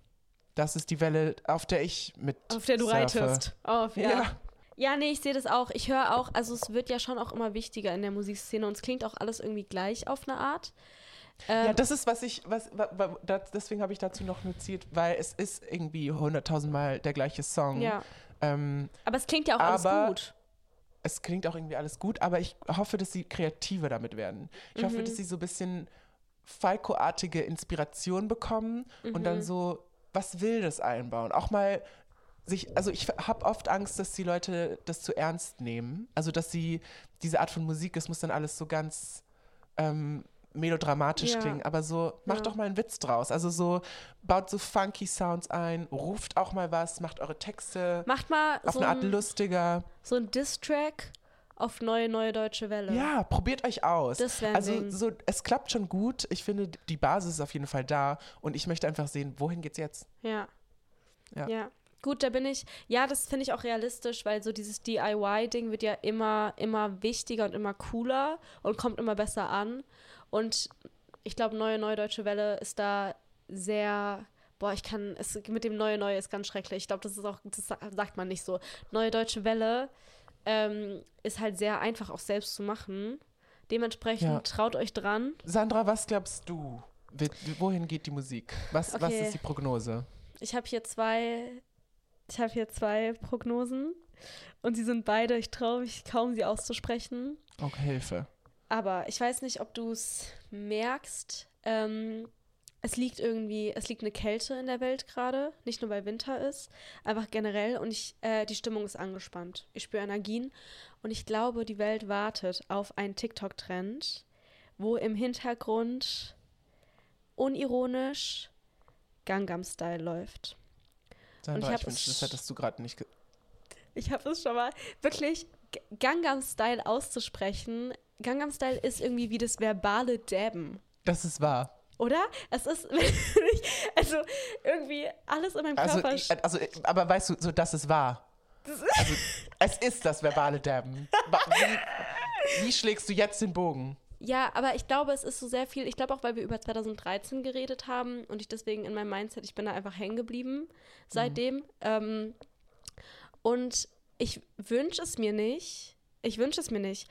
Das ist die Welle, auf der ich mit Auf der du surfe. reitest. Auf, ja. Ja. Ja. nee, ich sehe das auch. Ich höre auch, also es wird ja schon auch immer wichtiger in der Musikszene und es klingt auch alles irgendwie gleich auf eine Art. Ähm, ja, das ist, was ich, was, wa, wa, das, deswegen habe ich dazu noch notiert, weil es ist irgendwie hunderttausendmal der gleiche Song. ja. Ähm, Aber es klingt ja auch alles gut. es klingt auch irgendwie alles gut, aber ich hoffe, dass sie kreativer damit werden. Ich hoffe, Mhm. dass sie so ein bisschen Falco-artige Inspiration bekommen und Mhm. dann so was Wildes einbauen. Auch mal sich, also ich habe oft Angst, dass die Leute das zu ernst nehmen. Also, dass sie diese Art von Musik, es muss dann alles so ganz ähm, melodramatisch Ja. klingen, aber so, macht Ja. doch mal einen Witz draus. Also so, baut so funky Sounds ein, ruft auch mal was, macht eure Texte Macht mal auf so eine Art ein, lustiger. so ein Diss-Track auf neue, neue deutsche Welle. Ja, probiert euch aus. Das also so, es klappt schon gut. Ich finde, die Basis ist auf jeden Fall da und ich möchte einfach sehen, wohin geht's jetzt? Ja. Ja. Ja. Gut, da bin ich. Ja, das finde ich auch realistisch, weil so dieses DIY-Ding wird ja immer, immer wichtiger und immer cooler und kommt immer besser an. Und ich glaube, Neue Neue Deutsche Welle ist da sehr. Boah, ich kann. Es, mit dem Neue Neue ist ganz schrecklich. Ich glaube, das ist auch. Das sa- sagt man nicht so. Neue Deutsche Welle ähm, ist halt sehr einfach auch selbst zu machen. Dementsprechend Ja. traut euch dran. Sandra, was glaubst du? Wohin geht die Musik? Was, was Okay. ist die Prognose? Ich habe hier zwei, ich habe hier zwei Prognosen und sie sind beide, ich traue mich kaum, sie auszusprechen. Okay, Hilfe. Aber ich weiß nicht, ob du es merkst. Ähm, es liegt irgendwie, es liegt eine Kälte in der Welt gerade, nicht nur weil Winter ist, einfach generell und ich, äh, die Stimmung ist angespannt. Ich spüre Energien und ich glaube, die Welt wartet auf einen TikTok-Trend, wo im Hintergrund unironisch Gangnam Style läuft. Sandra, ich ich, wünschte, das hättest du gerade nicht. Ge Ich habe es schon mal wirklich Gangnam Style auszusprechen. Gangnam Style ist irgendwie wie das verbale Dabben. das ist wahr. Oder? Es ist, also irgendwie alles in meinem Also, Körper. ich, also, aber weißt du, so, das ist wahr. Also, es ist das verbale Dabben. Wie, wie schlägst du jetzt den Bogen? Ja, aber ich glaube, es ist so sehr viel. Ich glaube auch, weil wir über 2013 geredet haben und ich deswegen in meinem Mindset, ich bin da einfach hängen geblieben seitdem. Ähm, und ich wünsche es mir nicht. Ich wünsche es mir nicht.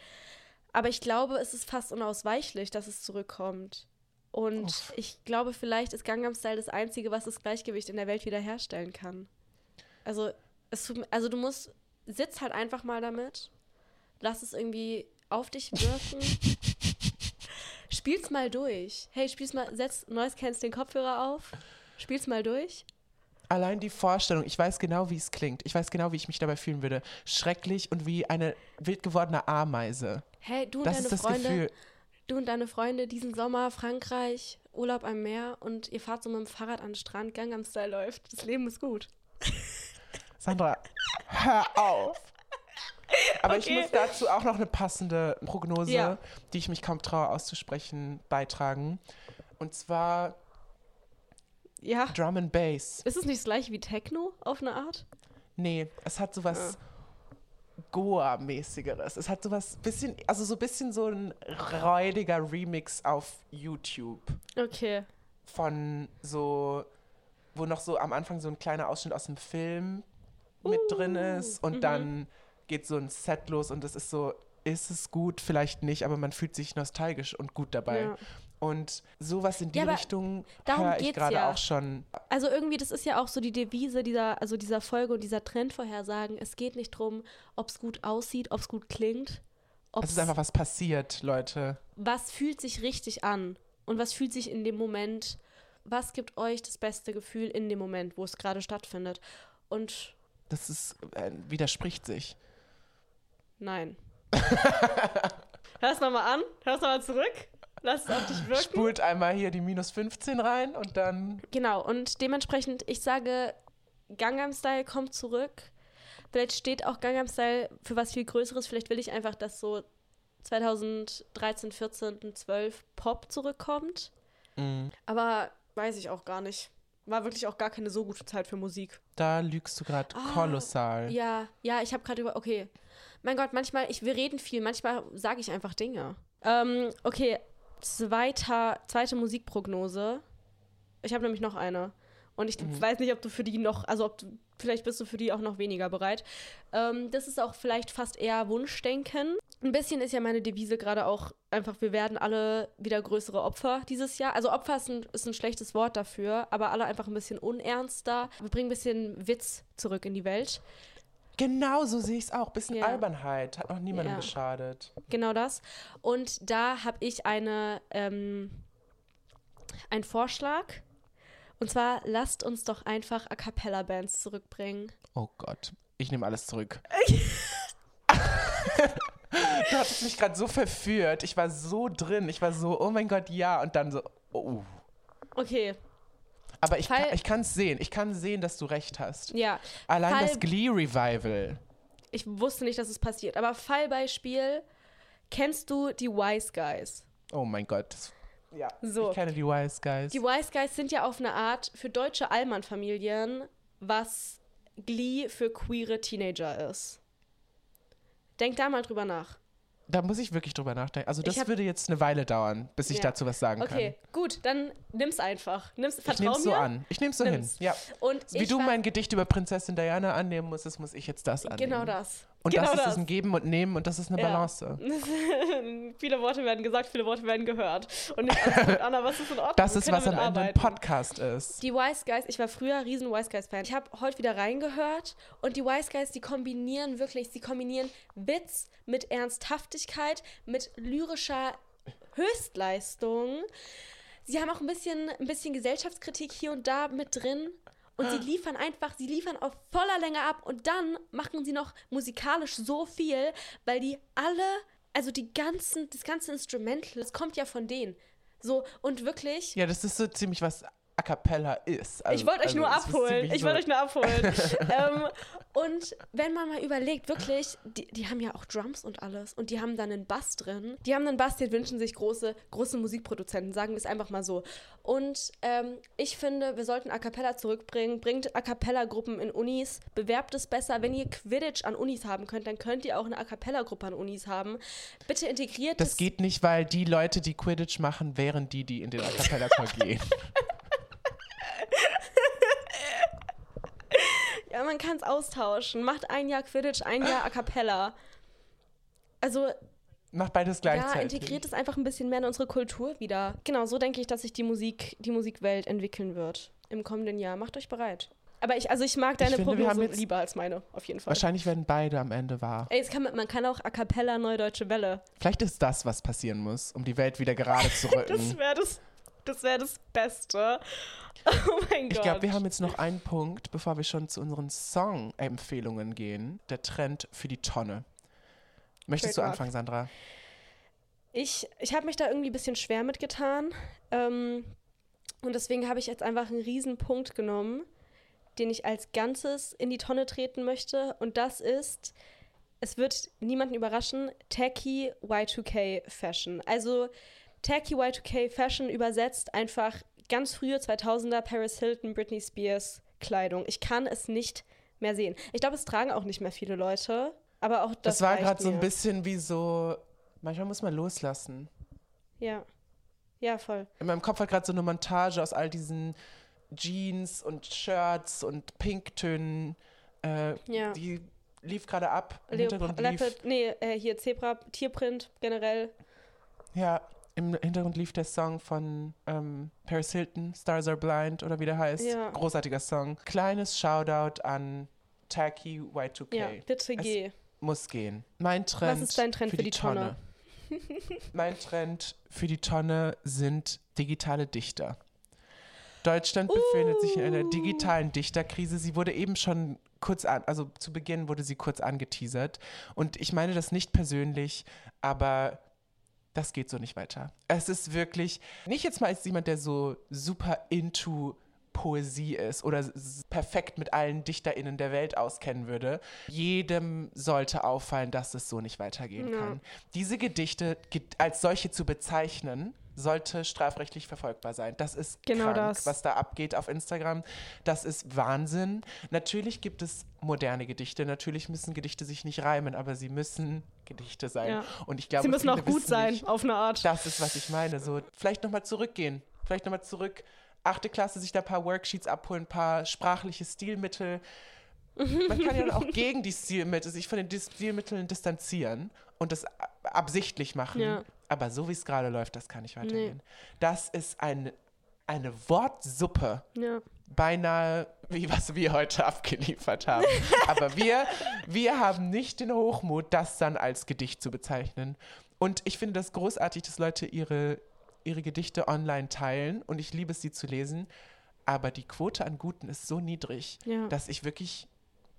Aber ich glaube, es ist fast unausweichlich, dass es zurückkommt. Und Uff. ich glaube, vielleicht ist Gangnam Style das Einzige, was das Gleichgewicht in der Welt wiederherstellen kann. Also, es, also du musst, sitz halt einfach mal damit. Lass es irgendwie auf dich wirken. Spiel's mal durch. Hey, spiel's mal, setz Noise Cans den Kopfhörer auf. Spiel's mal durch. Allein die Vorstellung, ich weiß genau, wie es klingt. Ich weiß genau, wie ich mich dabei fühlen würde. Schrecklich und wie eine wild gewordene Ameise. Hey, du und Das deine ist das Freunde, Gefühl. du und deine Freunde diesen Sommer Frankreich, Urlaub am Meer und ihr fahrt so mit dem Fahrrad an den Strand, Gangnam Style läuft. Das Leben ist gut. Sandra, hör auf. Aber ich Okay. muss dazu auch noch eine passende Prognose, Ja. die ich mich kaum traue auszusprechen, beitragen. Und zwar Ja. Drum and Bass. Ist es nicht das gleiche wie Techno auf eine Art? Nee, es hat sowas Ah. Goa-mäßigeres. Es hat sowas bisschen, also so ein bisschen so ein räudiger Remix auf YouTube Okay. von so, wo noch so am Anfang so ein kleiner Ausschnitt aus dem Film mit Uh, drin ist und mhm. dann geht so ein Set los und es ist so, ist es gut, vielleicht nicht, aber man fühlt sich nostalgisch und gut dabei. Ja. Und sowas in die Ja, Richtung höre ich gerade ja. auch schon. Also irgendwie, das ist ja auch so die Devise dieser, also dieser Folge und dieser Trendvorhersagen. Es geht nicht darum, ob es gut aussieht, ob es gut klingt. Es ist einfach was passiert, Leute. was fühlt sich richtig an und was fühlt sich in dem Moment, was gibt euch das beste Gefühl in dem Moment, wo es gerade stattfindet. Und Das ist, äh, widerspricht sich. Nein. Hör es nochmal an, hör es nochmal zurück, lass es auf dich wirken. Spult einmal hier die minus 15 rein und dann Genau, und dementsprechend, ich sage, Gangnam Style kommt zurück. Vielleicht steht auch Gangnam Style für was viel Größeres. Vielleicht will ich einfach, dass so 2013, 14 und 12 Pop zurückkommt. mm, Aber weiß ich auch gar nicht. War wirklich auch gar keine so gute Zeit für Musik. da lügst du gerade Ah, kolossal. Ja, ja, ich habe gerade über. Okay. Mein Gott, manchmal, ich, wir reden viel, manchmal sage ich einfach Dinge. Ähm, okay, zweiter, zweite Musikprognose. Ich habe nämlich noch eine. Und ich Mhm. weiß nicht, ob du für die noch, also ob du vielleicht bist du für die auch noch weniger bereit. Ähm, das ist auch vielleicht fast eher Wunschdenken. Ein bisschen ist ja meine Devise gerade auch einfach, wir werden alle wieder größere Opfer dieses Jahr. Also Opfer ist ein, ist ein schlechtes Wort dafür, aber alle einfach ein bisschen unernster. Wir bringen ein bisschen Witz zurück in die Welt. Genau, so sehe ich es auch. Bisschen Ja. Albernheit. Hat noch niemandem Ja. geschadet. Genau das. Und da habe ich eine, ähm, einen Vorschlag. Und zwar lasst uns doch einfach A Cappella Bands zurückbringen. Oh Gott. Ich nehme alles zurück. du hattest mich gerade so verführt. Ich war so drin. Ich war so, oh mein Gott, ja. Und dann so, oh. Okay, Aber ich, Fall- kann- ich kann es sehen. Ich kann sehen, dass du recht hast. ja. Allein Fall- das Glee-Revival. Ich wusste nicht, dass es passiert. Aber Fallbeispiel, kennst du die Wise Guys? Oh mein Gott. Ja, So. ich kenne die Wise Guys. Die Wise Guys sind ja auf eine Art für deutsche Allmann-Familien, was Glee für queere Teenager ist. Denk da mal drüber nach. Da muss ich wirklich drüber nachdenken. Also das hab- würde jetzt eine Weile dauern, bis ich Ja. dazu was sagen Okay, gut, dann nimm's einfach. Nimm's, kann. Ich vertrau nehme es so mir. an. Ich nehme es so Nimm's. hin. Ja. Und Wie du mein Gedicht über Prinzessin Diana annehmen musstest, muss ich jetzt das annehmen. Genau das. Und genau das ist ein Geben und Nehmen und das ist eine Ja. Balance. viele Worte werden gesagt, viele Worte werden gehört. Und nicht alles gut, Anna, was ist in Ordnung? Das ist, was am damit Ende ein arbeiten. Podcast ist. Die Wise Guys, ich war früher riesen Wise Guys Fan. Ich habe heute wieder reingehört und die Wise Guys, die kombinieren wirklich, sie kombinieren Witz mit Ernsthaftigkeit, mit lyrischer Höchstleistung. Sie haben auch ein bisschen, ein bisschen Gesellschaftskritik hier und da mit drin. Und sie liefern einfach, sie liefern auf voller Länge ab und dann machen sie noch musikalisch so viel, weil die alle, also die ganzen, das ganze Instrumental, das kommt ja von denen. So, und wirklich. Ja, das ist so ziemlich was A Cappella ist. Also, Ich wollte euch also nur abholen. Ich wollte euch nur abholen. ähm, und wenn man mal überlegt, wirklich, die, die haben ja auch Drums und alles. Und die haben dann einen Bass drin. Die haben einen Bass, den wünschen sich große, große Musikproduzenten, sagen wir es einfach mal so. Und ähm, ich finde, wir sollten A Cappella zurückbringen. Bringt A Cappella-Gruppen in Unis. Bewerbt es besser. Wenn ihr Quidditch an Unis haben könnt, dann könnt ihr auch eine A Cappella-Gruppe an Unis haben. Bitte integriert Das es. geht nicht, weil die Leute, die Quidditch machen, wären die, die in den A Cappella gehen. Ja, man kann es austauschen. Macht ein Jahr Quidditch, ein Jahr A Cappella. Also Macht beides Ja, gleichzeitig. integriert es einfach ein bisschen mehr in unsere Kultur wieder. Genau, so denke ich, dass sich die Musik, die Musikwelt entwickeln wird im kommenden Jahr. Macht euch bereit. Aber ich, also ich mag deine finde, wir haben Prognose lieber als meine, auf jeden Fall. Wahrscheinlich werden beide am Ende wahr. Ey, kann, man man kann auch A Cappella Neue Deutsche Welle. Vielleicht ist das, was passieren muss, um die Welt wieder gerade zu rücken. Das wäre das, das, wär das Beste. Oh mein Gott. Ich glaube, wir haben jetzt noch einen Punkt, bevor wir schon zu unseren Song-Empfehlungen gehen. Der Trend für die Tonne. Möchtest du Trademark. anfangen, Sandra? Ich, ich habe mich da irgendwie ein bisschen schwer mitgetan. Ähm, und deswegen habe ich jetzt einfach einen riesen Punkt genommen, den ich als Ganzes in die Tonne treten möchte. Und das ist, es wird niemanden überraschen, Tacky Y2K Fashion. Also Tacky Y2K Fashion übersetzt einfach ganz frühe 2000er Paris Hilton, Britney Spears Kleidung. Ich kann es nicht mehr sehen. Ich glaube, es tragen auch nicht mehr viele Leute. Aber auch das, Das, war gerade so ein bisschen wie so. Manchmal muss man loslassen. Ja. Ja, voll. In meinem Kopf hat gerade so eine Montage aus all diesen Jeans und Shirts und Pinktönen. Äh, Ja. Die lief gerade ab. Im Leop Hintergrund lief, Leopard, nee, äh, hier Zebra, Tierprint generell. ja, im Hintergrund lief der Song von ähm, Paris Hilton, Stars Are Blind oder wie der heißt. Ja. Großartiger Song. Kleines Shoutout an Tacky Y2K. Ja, bitte Es- geh. Muss gehen. Mein Trend, ist dein Trend für die Tonne? mein Trend für die Tonne sind digitale Dichter. Deutschland befindet sich in einer Uh. digitalen Dichterkrise. Sie wurde eben schon kurz an, also zu Beginn wurde sie kurz angeteasert. Und ich meine das nicht persönlich, aber das geht so nicht weiter. Es ist wirklich, nicht jetzt mal als jemand, der so super into Poesie ist oder perfekt mit allen DichterInnen der Welt auskennen würde. Jedem sollte auffallen, dass es so nicht weitergehen Ja. kann. Diese Gedichte ge- als solche zu bezeichnen, sollte strafrechtlich verfolgbar sein. Das ist Genau krank, das. was da abgeht auf Instagram. Das ist Wahnsinn. Natürlich gibt es moderne Gedichte. Natürlich müssen Gedichte sich nicht reimen, aber sie müssen Gedichte sein. Ja. Und ich glaube, Sie müssen auch gut sein, nicht, auf eine Art. das ist, was ich meine. So, vielleicht nochmal zurückgehen. Vielleicht nochmal zurück. Achte Klasse, sich da ein paar Worksheets abholen, ein paar sprachliche Stilmittel Man kann ja auch gegen die Stilmittel, sich von den Stilmitteln distanzieren und das absichtlich machen. Ja. Aber so wie es gerade läuft, das kann nicht weitergehen. Das ist ein, eine Wortsuppe, Ja. beinahe wie was wir heute abgeliefert haben. Aber wir, wir haben nicht den Hochmut, das dann als Gedicht zu bezeichnen. Und ich finde das großartig, dass Leute ihre, ihre Gedichte online teilen und ich liebe es, sie zu lesen. Aber die Quote an Guten ist so niedrig, Ja. dass ich wirklich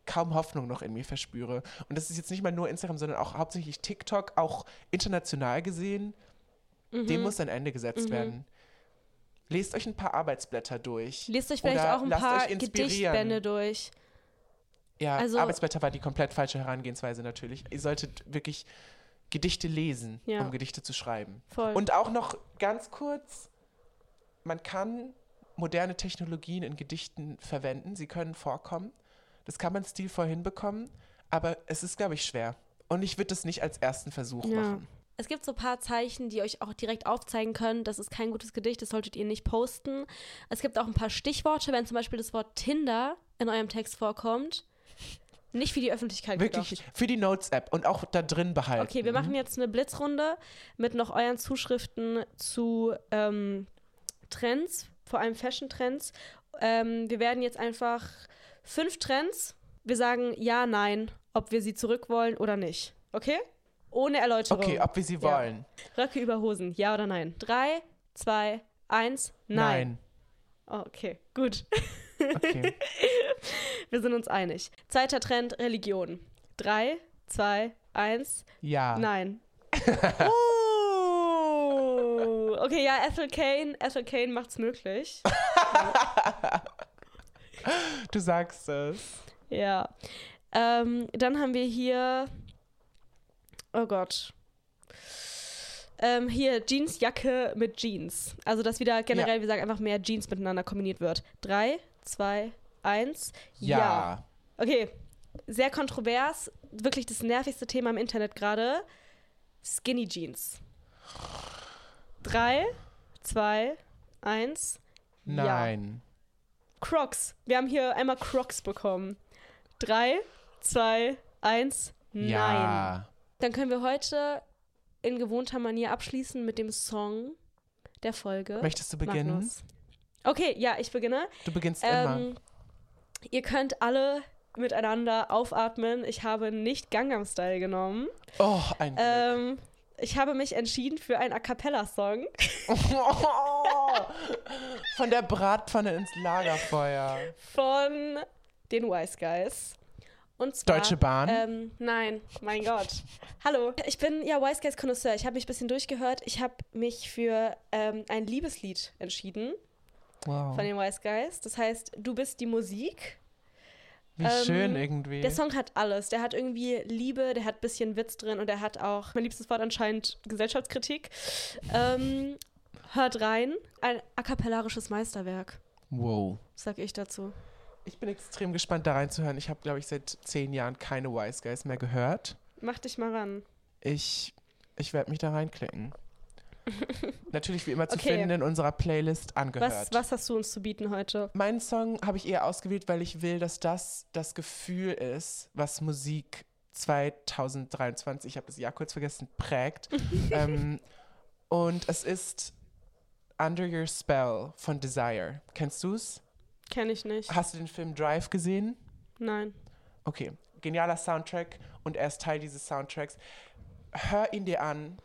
kaum Hoffnung noch in mir verspüre. Und das ist jetzt nicht mal nur Instagram, sondern auch hauptsächlich TikTok, auch international gesehen. Dem muss ein Ende gesetzt Mhm. werden. Lest euch ein paar Arbeitsblätter durch. Lest euch vielleicht auch ein paar. Gedichtbände durch. Ja, Also- Arbeitsblätter war die komplett falsche Herangehensweise natürlich. Ihr solltet wirklich Gedichte lesen, Ja. um Gedichte zu schreiben. Voll. Und auch noch ganz kurz, man kann moderne Technologien in Gedichten verwenden, sie können vorkommen. Das kann man stilvoll hinbekommen, aber es ist, glaube ich, schwer. Und ich würde das nicht als ersten Versuch Ja. machen. Es gibt so ein paar Zeichen, die euch auch direkt aufzeigen können, das ist kein gutes Gedicht, das solltet ihr nicht posten. Es gibt auch ein paar Stichworte, wenn zum Beispiel das Wort Tinder in eurem Text vorkommt. Nicht für die Öffentlichkeit Wirklich gedacht. für die Notes-App und auch da drin behalten. Okay, wir machen jetzt eine Blitzrunde mit noch euren Zuschriften zu ähm, Trends, vor allem Fashion-Trends. Ähm, wir werden jetzt einfach fünf Trends. Wir sagen ja, nein, ob wir sie zurück wollen oder nicht. Okay? Ohne Erläuterung. Okay, ob wir sie Ja. wollen. Röcke über Hosen, ja oder nein? Drei, zwei, eins, nein. Oh, okay, gut. Okay. Wir sind uns einig. Zweiter Trend, Religion. Drei, zwei, eins, Ja. nein. uh, okay, ja, Ethel Kane, Ethel Kane macht's möglich. Du sagst es. Ja. Ähm, dann haben wir hier. Oh Gott. Ähm, hier Jeansjacke mit Jeans. Also, dass wieder generell, wir sagen einfach mehr Jeans miteinander kombiniert wird. Drei, zwei, eins. Ja. Okay. Sehr kontrovers. Wirklich das nervigste Thema im Internet gerade. Skinny Jeans. Drei, zwei, eins. Ja. Crocs. Wir haben hier einmal Crocs bekommen. Drei, zwei, eins. Nein. Ja. Dann können wir heute in gewohnter Manier abschließen mit dem Song der Folge. Möchtest du beginnen? Magnus. Okay, ja, ich beginne. Du beginnst immer. Ähm, ihr könnt alle miteinander aufatmen. Ich habe nicht Gangnam Style genommen. Oh, ein Glück. Ähm, ich habe mich entschieden für einen A Cappella-Song. Von der Bratpfanne ins Lagerfeuer. von den Wise Guys. Und zwar, Deutsche Bahn? Ähm, nein, mein Gott. Hallo, ich bin ja Wise Guys Connoisseur. Ich habe mich ein bisschen durchgehört. Ich habe mich für ähm, ein Liebeslied entschieden Wow. von den Wise Guys. Das heißt, du bist die Musik. Wie ähm, schön irgendwie. Der Song hat alles. Der hat irgendwie Liebe, der hat ein bisschen Witz drin und der hat auch, mein liebstes Wort anscheinend, Gesellschaftskritik. Ähm, hört rein. Ein a cappellarisches Meisterwerk, wow. sag ich dazu. Ich bin extrem gespannt, da reinzuhören. Ich habe, glaube ich, seit zehn Jahren keine Wise Guys mehr gehört. Mach dich mal ran. Ich, ich werde mich da reinklicken. Natürlich wie immer zu Okay. finden in unserer Playlist angehört. Was, was hast du uns zu bieten heute? Meinen Song habe ich eher ausgewählt, weil ich will, dass das das Gefühl ist, was Musik 2023, ich habe das Jahr kurz vergessen, prägt. ähm, und es ist Under Your Spell von Desire. Kennst du's? Kenn ich nicht. Hast du den Film Drive gesehen? Nein. Okay, genialer Soundtrack und er ist Teil dieses Soundtracks. Hör ihn dir an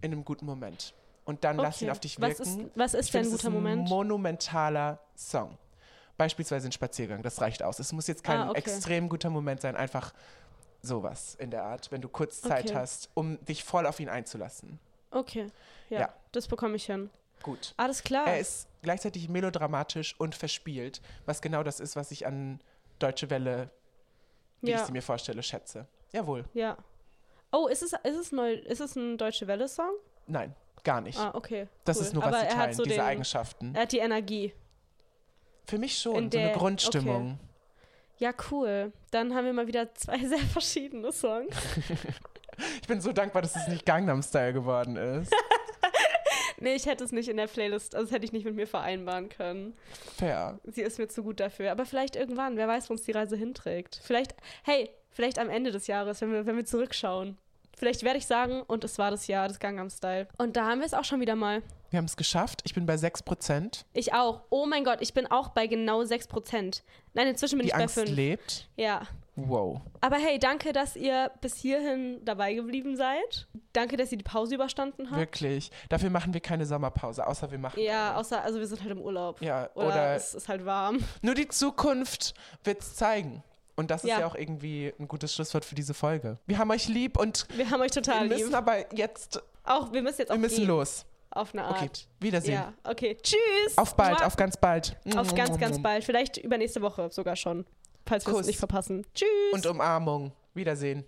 in einem guten Moment und dann lass ihn Okay. auf dich Was wirken. ist, was ist Ich denn ein guter Moment? monumentaler Song. Beispielsweise ein Spaziergang, das reicht aus. Es muss jetzt kein Ah, okay. extrem guter Moment sein, einfach sowas in der Art, wenn du kurz Zeit Okay. hast, um dich voll auf ihn einzulassen. Okay. Ja, Ja. das bekomme ich hin. Gut. Alles klar. Er ist gleichzeitig melodramatisch und verspielt, was genau das ist, was ich an Deutsche Welle, wie ich ja, sie mir vorstelle, schätze. Jawohl. ja. Oh, ist es, ist es, neu, ist es ein Deutsche Welle-Song? Nein, gar nicht. Ah, okay. das cool. ist nur, Aber was sie er teilen, so diese den, Eigenschaften. Er hat die Energie. Für mich schon, in so eine der- Grundstimmung. Ja, cool. Dann haben wir mal wieder zwei sehr verschiedene Songs. Ich bin so dankbar, dass es nicht Gangnam Style geworden ist. nee, ich hätte es nicht in der Playlist, also das hätte ich nicht mit mir vereinbaren können. Fair. Sie ist mir zu gut dafür. Aber vielleicht irgendwann, wer weiß, wo uns die Reise hinträgt. Vielleicht, hey, vielleicht am Ende des Jahres, wenn wir, wenn wir zurückschauen. Vielleicht werde ich sagen, und es war das Jahr des Gangnam Style. Und da haben wir es auch schon wieder mal. Wir haben es geschafft. Ich bin bei 6%. Ich auch. Oh mein Gott, ich bin auch bei genau 6%. Nein, inzwischen bin Die ich bei Angst 5. lebt. Ja. Wow. Aber hey, danke, dass ihr bis hierhin dabei geblieben seid. Danke, dass ihr die Pause überstanden habt. Wirklich. Dafür machen wir keine Sommerpause, außer wir machen. Ja, eine. außer, also wir sind halt im Urlaub. Ja, Oder, oder, es ist halt warm. nur die Zukunft wird es zeigen. Und das ist Ja. ja. auch irgendwie ein gutes Schlusswort für diese Folge. Wir haben euch lieb und Wir haben euch total wir müssen lieb. aber jetzt, Auch, wir müssen jetzt auch wir müssen gehen. los. Auf eine Art. Okay, Wiedersehen. Ja, okay. Tschüss. Auf bald, Mua. auf ganz bald. Auf ganz, ganz bald. Vielleicht übernächste Woche sogar schon. Falls wir es nicht verpassen. Tschüss. Und Umarmung. Wiedersehen.